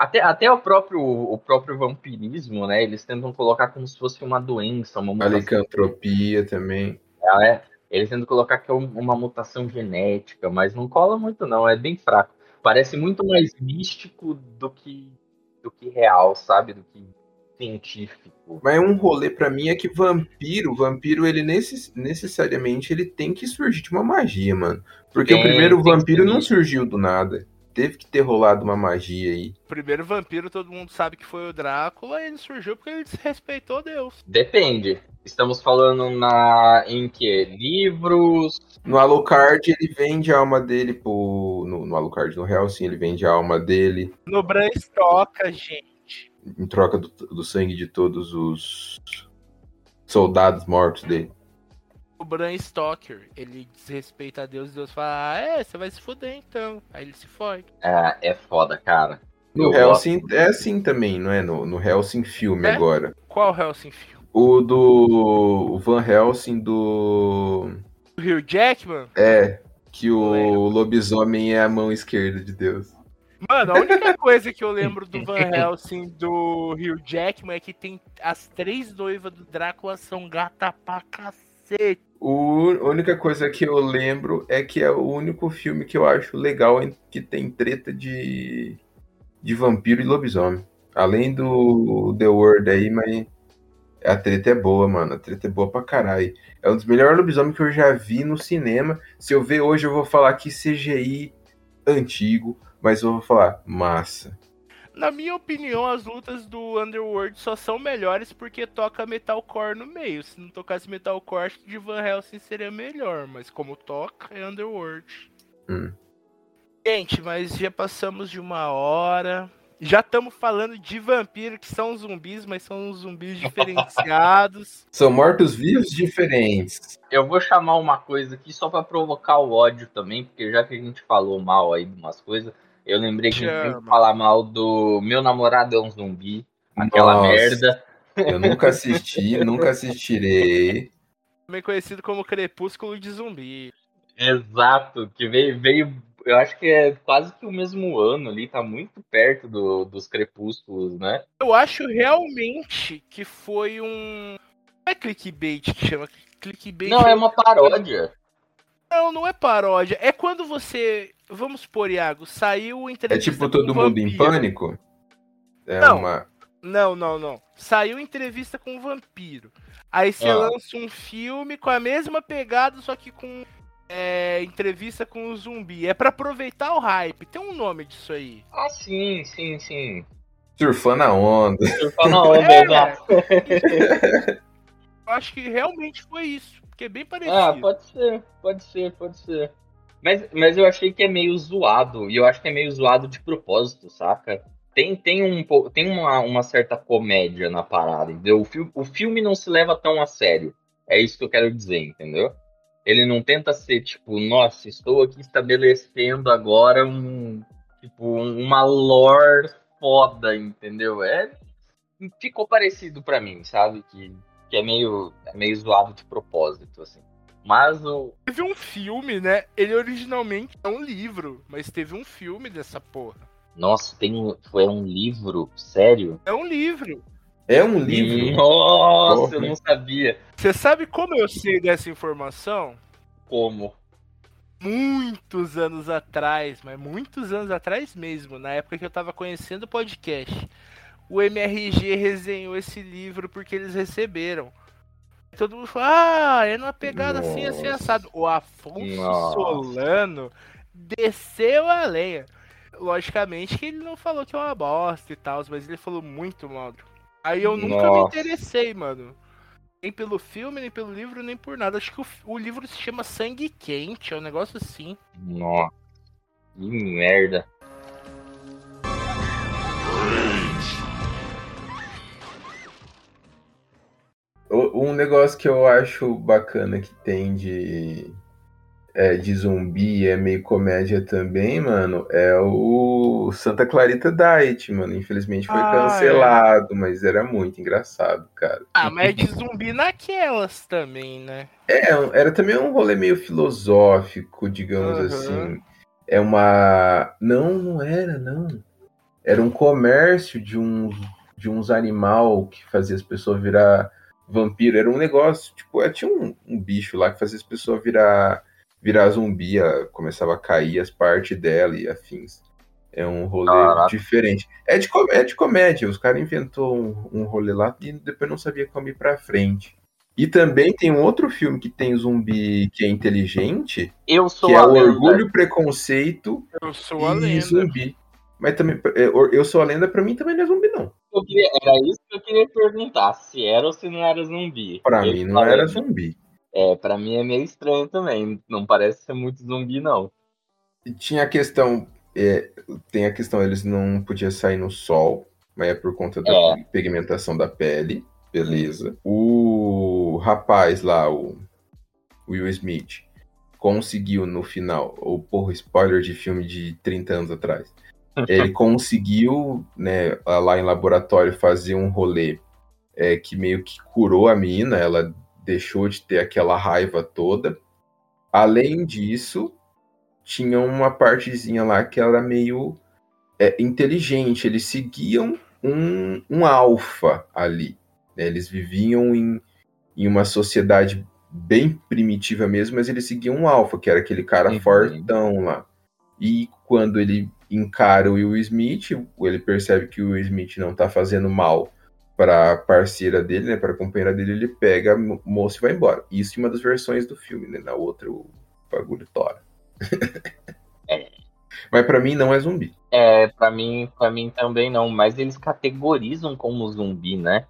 Até, até o, próprio, o próprio vampirismo, né? Eles tentam colocar como se fosse uma doença, uma A mutação. licantropia também. É, eles tentam colocar que é um- uma mutação genética, mas não cola muito, não. É bem fraco. Parece muito mais místico do que, do que real, sabe? Do que científico. Mas um rolê pra mim é que vampiro, vampiro, ele necess- necessariamente ele tem que surgir de uma magia, mano. Porque Tem, o primeiro vampiro não surgiu do nada. Teve que ter rolado uma magia aí. O primeiro vampiro, todo mundo sabe que foi o Drácula, e ele surgiu porque ele desrespeitou Deus. Depende. Estamos falando na em que? Livros. No Alucard, ele vende a alma dele pro. No, no Alucard, no Hellsing, ele vende a alma dele No Bram Stoker, gente. em troca do, do sangue de todos os soldados mortos dele. O Bram Stoker, ele desrespeita a Deus e Deus fala, ah, é, você vai se fuder então. Aí ele se fode. É, é foda, cara. No Eu Hellsing é assim também, não é? No, no Hellsing filme É? agora. Qual Hellsing filme? O do. O Van Helsing do. O Hugh Jackman? É. Que o lobisomem é a mão esquerda de Deus. Mano, a única [LAUGHS] coisa que eu lembro do Van Helsing do Hugh Jackman é que tem as três noivas do Drácula são gata pra cacete. A única coisa que eu lembro é que é o único filme que eu acho legal que tem treta de, de vampiro e lobisomem. Além do The World aí, mas a treta é boa, mano. A treta é boa pra caralho. É um dos melhores lobisomens que eu já vi no cinema. Se eu ver hoje, eu vou falar que CGI antigo, mas eu vou falar massa. Na minha opinião, as lutas do Underworld só são melhores porque toca metalcore no meio. Se não tocasse metalcore, acho que de Van Helsing seria melhor, mas como toca, é Underworld. Hum. Gente, mas já passamos de uma hora. Já estamos falando de vampiro, que são zumbis, mas são zumbis [LAUGHS] diferenciados. São mortos-vivos diferentes. Eu vou chamar uma coisa aqui só para provocar o ódio também, porque já que a gente falou mal aí de umas coisas, eu lembrei que a gente tem que falar mal do Meu Namorado é um Zumbi, aquela Nossa. merda. Eu nunca assisti, [LAUGHS] nunca assistirei. Também conhecido como Crepúsculo de Zumbi. Exato, que veio, veio, eu acho que é quase que o mesmo ano ali, tá muito perto do, dos Crepúsculos, né? Eu acho realmente que foi um. Não é clickbait que chama. Clickbait. Não, é uma paródia. Não, não é paródia. É quando você. Vamos supor, Iago, saiu É entrevista. tipo com todo um mundo em vampiro. pânico? É Não. uma. Não, não, não. Saiu entrevista com um vampiro. Aí você Ah. lança um filme com a mesma pegada, só que com é, entrevista com o zumbi. É pra aproveitar o hype. Tem um nome disso aí. Ah, sim, sim, sim. Surfando a onda. Eu falo, não, é, É, exato. Eu acho que realmente foi isso. Porque é bem parecido. Ah, pode ser, pode ser, pode ser. Mas, mas eu achei que é meio zoado, e eu acho que é meio zoado de propósito, saca? Tem, tem, um, tem uma, uma certa comédia na parada, entendeu? O, fi- o filme não se leva tão a sério. É isso que eu quero dizer, entendeu? Ele não tenta ser tipo, nossa, estou aqui estabelecendo agora um tipo uma lore foda, entendeu? É ficou parecido pra mim, sabe? Que, que é meio é meio zoado de propósito assim. Mas o Teve um filme, né? Ele originalmente é um livro, mas teve um filme dessa porra. nossa, tem um, foi um livro, sério? É um livro. É um livro. Nossa, eu Porra. não sabia Você sabe como eu sei dessa informação? como. Muitos anos atrás, mas muitos anos atrás mesmo, na época que eu tava conhecendo o podcast. O MRG resenhou esse livro porque eles receberam. Todo mundo falou, ah, é numa pegada assim, assim, Nossa. assado. O Afonso Nossa. Solano desceu a lenha. Logicamente que ele não falou que é uma bosta e tal, mas ele falou muito mal. Aí eu nunca me Nossa. interessei, mano. Nem pelo filme, nem pelo livro, nem por nada. Acho que o, o livro se chama Sangue Quente, é um negócio assim. Nossa. Que merda. Um negócio que eu acho bacana que tem de, é, de zumbi, é meio comédia também, mano, é o Santa Clarita Diet, mano. Infelizmente foi Ah, cancelado, mas era muito engraçado, cara. Ah, mas é de zumbi naquelas também, né? É, era também um rolê meio filosófico, digamos Aham. assim. É uma. Não, não era, não. Era um comércio de uns, de uns animal que fazia as pessoas virar vampiro. Era um negócio, tipo, é, tinha um, um bicho lá que fazia as pessoas virar, virar zumbi, a- começava a cair as partes dela e afins. É um rolê Caraca. diferente. É de, com- é de comédia, os caras inventou um, um rolê lá e depois não sabia como ir pra frente. E também tem um outro filme que tem zumbi que é inteligente, Eu sou que é a o lenda. Orgulho, Preconceito Eu sou a e lenda. Zumbi. Mas também, é, Eu Sou a Lenda, pra mim também não é zumbi, não. Queria- era isso que eu queria perguntar, se era ou se não era zumbi. Pra mim não era zumbi. É, pra mim é meio estranho também. Não parece ser muito zumbi, não. E Tinha a questão, é, tem a questão, eles não podiam sair no sol, mas é por conta da É. pigmentação da pele, beleza. O rapaz lá, o Will Smith, conseguiu no final, ou porra, spoiler de filme de 30 anos atrás. Ele conseguiu, né, lá em laboratório fazer um rolê é, que meio que curou a menina, ela deixou de ter aquela raiva toda. Além disso, tinha uma partezinha lá que era meio é, inteligente. Eles seguiam um, um alfa ali. né? Eles viviam em, em uma sociedade bem primitiva mesmo, mas eles seguiam um alfa, que era aquele cara Uhum. fortão lá. E quando ele encara o Will Smith, ele percebe que o Will Smith não tá fazendo mal para parceira dele, né, para companheira dele, ele pega moço e vai embora. Isso em uma das versões do filme, né? Na outra o bagulho tora. Mas pra mim não é zumbi. É, pra mim, pra mim também não. Mas eles categorizam como zumbi, né?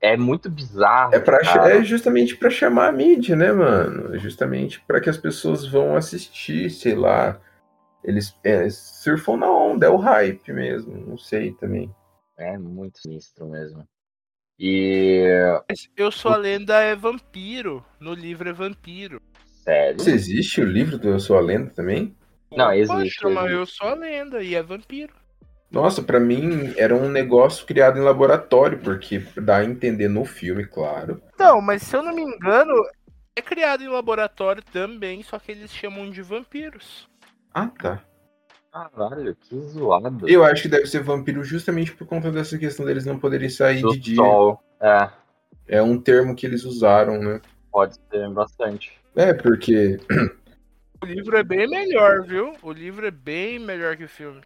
É muito bizarro. É, pra, é justamente pra chamar a mídia, né, mano? É justamente pra que as pessoas vão assistir, sei lá. Eles é, surfam na onda, é o hype mesmo, não sei também. É muito sinistro mesmo. E. Eu sou a lenda é vampiro. No livro é vampiro. Sério? Se existe o livro do Eu Sou a Lenda também? Não, existe. Poxa, mas existe. eu sou a lenda e é vampiro. Nossa, pra mim era um negócio criado em laboratório, porque dá a entender no filme, claro. Não, mas se eu não me engano, é criado em laboratório também, só que eles chamam de vampiros. Ah, tá. Caralho, que zoado. Eu acho que deve ser vampiro justamente por conta dessa questão deles não poderem sair Do de dia. sol. É, É um termo que eles usaram, né? pode ser bastante. É, porque [CLEARS THROAT] O livro é bem melhor, viu? O livro é bem melhor que o filme.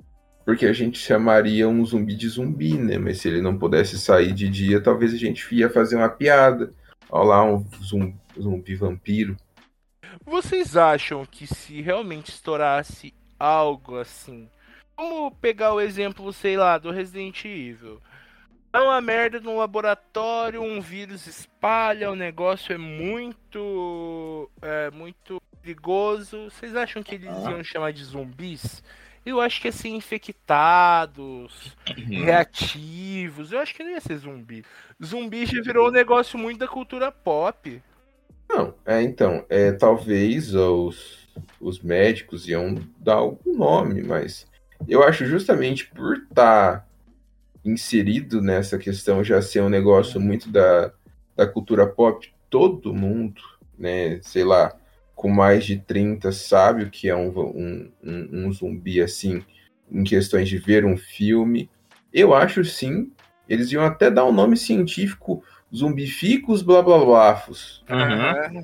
porque a gente chamaria um zumbi de zumbi, né? Mas se ele não pudesse sair de dia, talvez a gente ia fazer uma piada. Olha lá, um zumbi, zumbi vampiro. Vocês acham que se realmente estourasse algo assim, vamos pegar o exemplo, sei lá, do Resident Evil. Dá uma merda no laboratório, um vírus espalha, o negócio é muito. é muito perigoso. Vocês acham que eles iam chamar de zumbis? Eu acho que ia ser infectados, reativos. Eu acho que não ia ser zumbi. Zumbi já virou um negócio muito da cultura pop. Não, é então, é talvez os, os médicos iam dar algum nome, mas eu acho justamente por estar inserido nessa questão já ser um negócio muito da, da cultura pop, todo mundo, né, sei lá, com mais de 30 sabe o que é um, um, um, um zumbi assim, em questões de ver um filme. Eu acho sim, eles iam até dar um nome científico zumbificos blá blá bláfos, Uhum.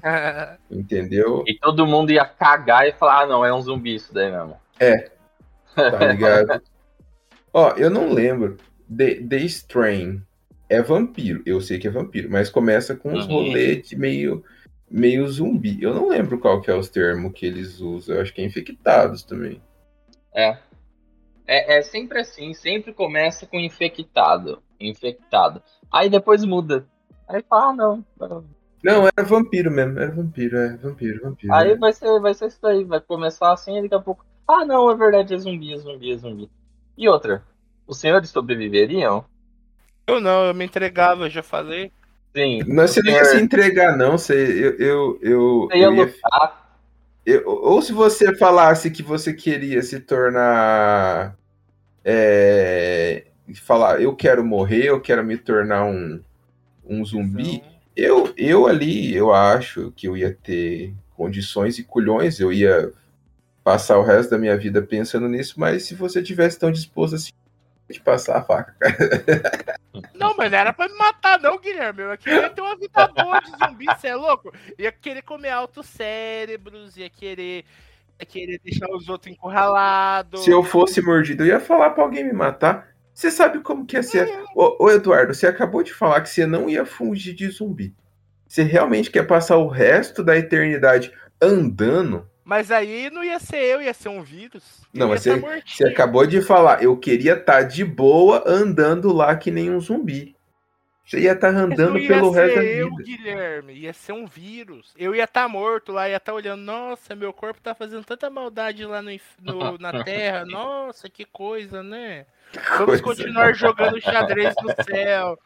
[LAUGHS] entendeu? E todo mundo ia cagar e falar, ah, não, é um zumbi isso daí mesmo. Tá ligado? [LAUGHS] Ó, eu não lembro. The, The Strain é vampiro. Eu sei que é vampiro, mas começa com uns Uhum. de meio, meio zumbi. Eu não lembro qual que é os termos que eles usam. Eu acho que é infectados também. É. é. É sempre assim, sempre começa com infectado. Infectado. Aí depois muda. Aí fala, ah, não. não. Não, era vampiro mesmo. Era vampiro, é. Vampiro, vampiro. Aí é. vai ser, vai ser isso daí, vai começar assim e daqui a pouco. Ah não, é verdade, é zumbi, é zumbi, é zumbi. E outra, os senhores sobreviveriam? Eu não, eu me entregava, eu já falei. Sim. Não, você o não ia senhor- se entregar, não. Você, eu, eu, eu, Você ia eu ia- lutar. eu- ou se você falasse que você queria se tornar. É, falar, eu quero morrer, eu quero me tornar um, um zumbi. Eu, eu ali, eu acho que eu ia ter condições e culhões, eu ia passar o resto da minha vida pensando nisso, mas se você tivesse tão disposto assim, de passar a faca, cara. [LAUGHS] Não, mas não era pra me matar, não, Guilherme. Eu queria ter uma vida boa de zumbi, você é louco? Ia querer comer altos cérebros, ia querer, ia querer deixar os outros encurralados. Se eu fosse mordido, eu ia falar pra alguém me matar. Você sabe como que ia ser. Ô, ô, Eduardo, você acabou de falar que você não ia fugir de zumbi. Você realmente quer passar o resto da eternidade andando? Mas aí não ia ser eu, ia ser um vírus. Não, mas você, tá mortinho. você acabou de falar, eu queria estar de boa andando lá que nem um zumbi. Você ia estar Mas andando não ia pelo ser resto da eu, vida. Guilherme. Ia ser um vírus. Eu ia estar morto lá, ia estar olhando. Nossa, meu corpo tá fazendo tanta maldade lá no, no- na [LAUGHS] Terra. Nossa, que coisa, né? Vamos Coisa. continuar jogando xadrez no céu.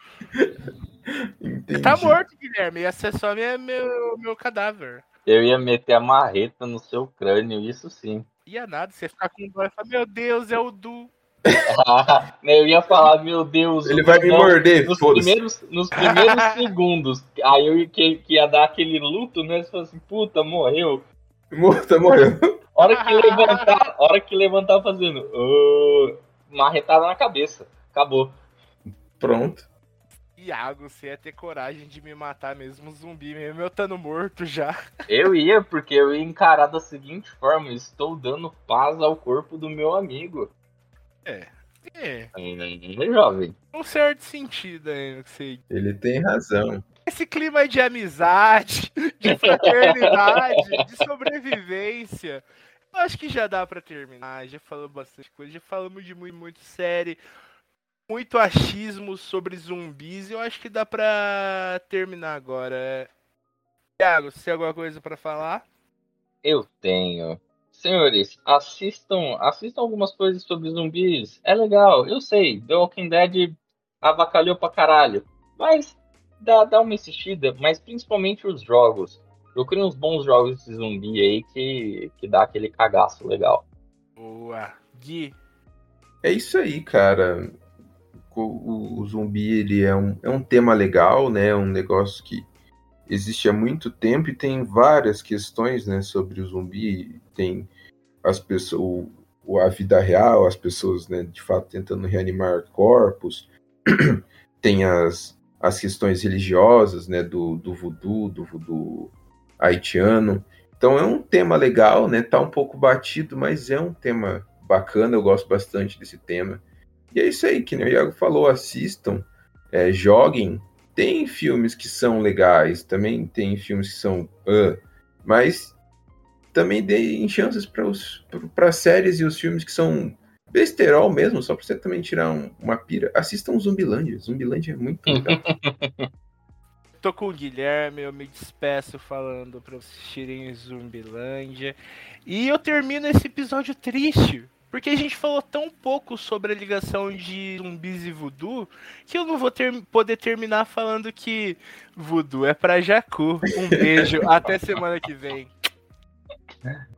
Entendi. Tá morto, Guilherme. Ia ser só minha, meu, meu cadáver. Eu ia meter a marreta no seu crânio, isso sim. Ia nada, você ia ficar com dó e falar, meu Deus, é o Du. Eu ia falar, meu Deus. Ele vai me não, morder, Nos foda-se. primeiros, nos primeiros [LAUGHS] segundos. Aí eu ia, que, que ia dar aquele luto, né? Você fala assim, puta, morreu. Morto, morreu. Hora que levantar, hora que levantar fazendo. "Ah", marretada na cabeça. Acabou. Pronto. Iago, você ia ter coragem de me matar mesmo, zumbi mesmo, eu estando morto já. Eu ia, porque eu ia encarar da seguinte forma: estou dando paz ao corpo do meu amigo. É, É, jovem. um certo sentido aí que você Ele tem razão. esse clima de amizade, [LAUGHS] de fraternidade, de sobrevivência. Eu acho que já dá pra terminar. Já falamos bastante coisa, já falamos de muito, muito série, muito achismo sobre zumbis. Eu acho que dá pra terminar agora. Thiago, você tem alguma coisa pra falar? Eu tenho. Senhores, assistam, assistam algumas coisas sobre zumbis. É legal, eu sei, The Walking Dead avacalhou pra caralho. Mas dá, dá uma assistida, mas principalmente os jogos. Procurem uns bons jogos de zumbi aí que, que dá aquele cagaço legal. Boa. Gui. É isso aí, cara. O, o, o, zumbi ele é um, é um tema legal, né? É um negócio que existe há muito tempo e tem várias questões, né, sobre o zumbi. Tem as pessoas, a vida real, as pessoas, né, de fato tentando reanimar corpos. [CLEARS THROAT] tem as, as questões religiosas, né, do, do voodoo, do voodoo haitiano. Então é um tema legal, né? Tá um pouco batido, mas é um tema bacana, eu gosto bastante desse tema. E é isso aí, que o Iago falou, assistam, é, joguem. Tem filmes que são legais, também tem filmes que são. Uh, mas também deem chances para séries e os filmes que são besterol mesmo, só pra você também tirar um, uma pira. Assistam Zumbilândia. Zumbilândia é muito legal. [LAUGHS] Tô com o Guilherme, eu me despeço falando pra vocês assistirem Zumbilândia. E eu termino esse episódio triste, porque a gente falou tão pouco sobre a ligação de zumbis e voodoo que eu não vou ter, poder terminar falando que voodoo é pra Jacu. Um beijo, [LAUGHS] até semana que vem. Yeah.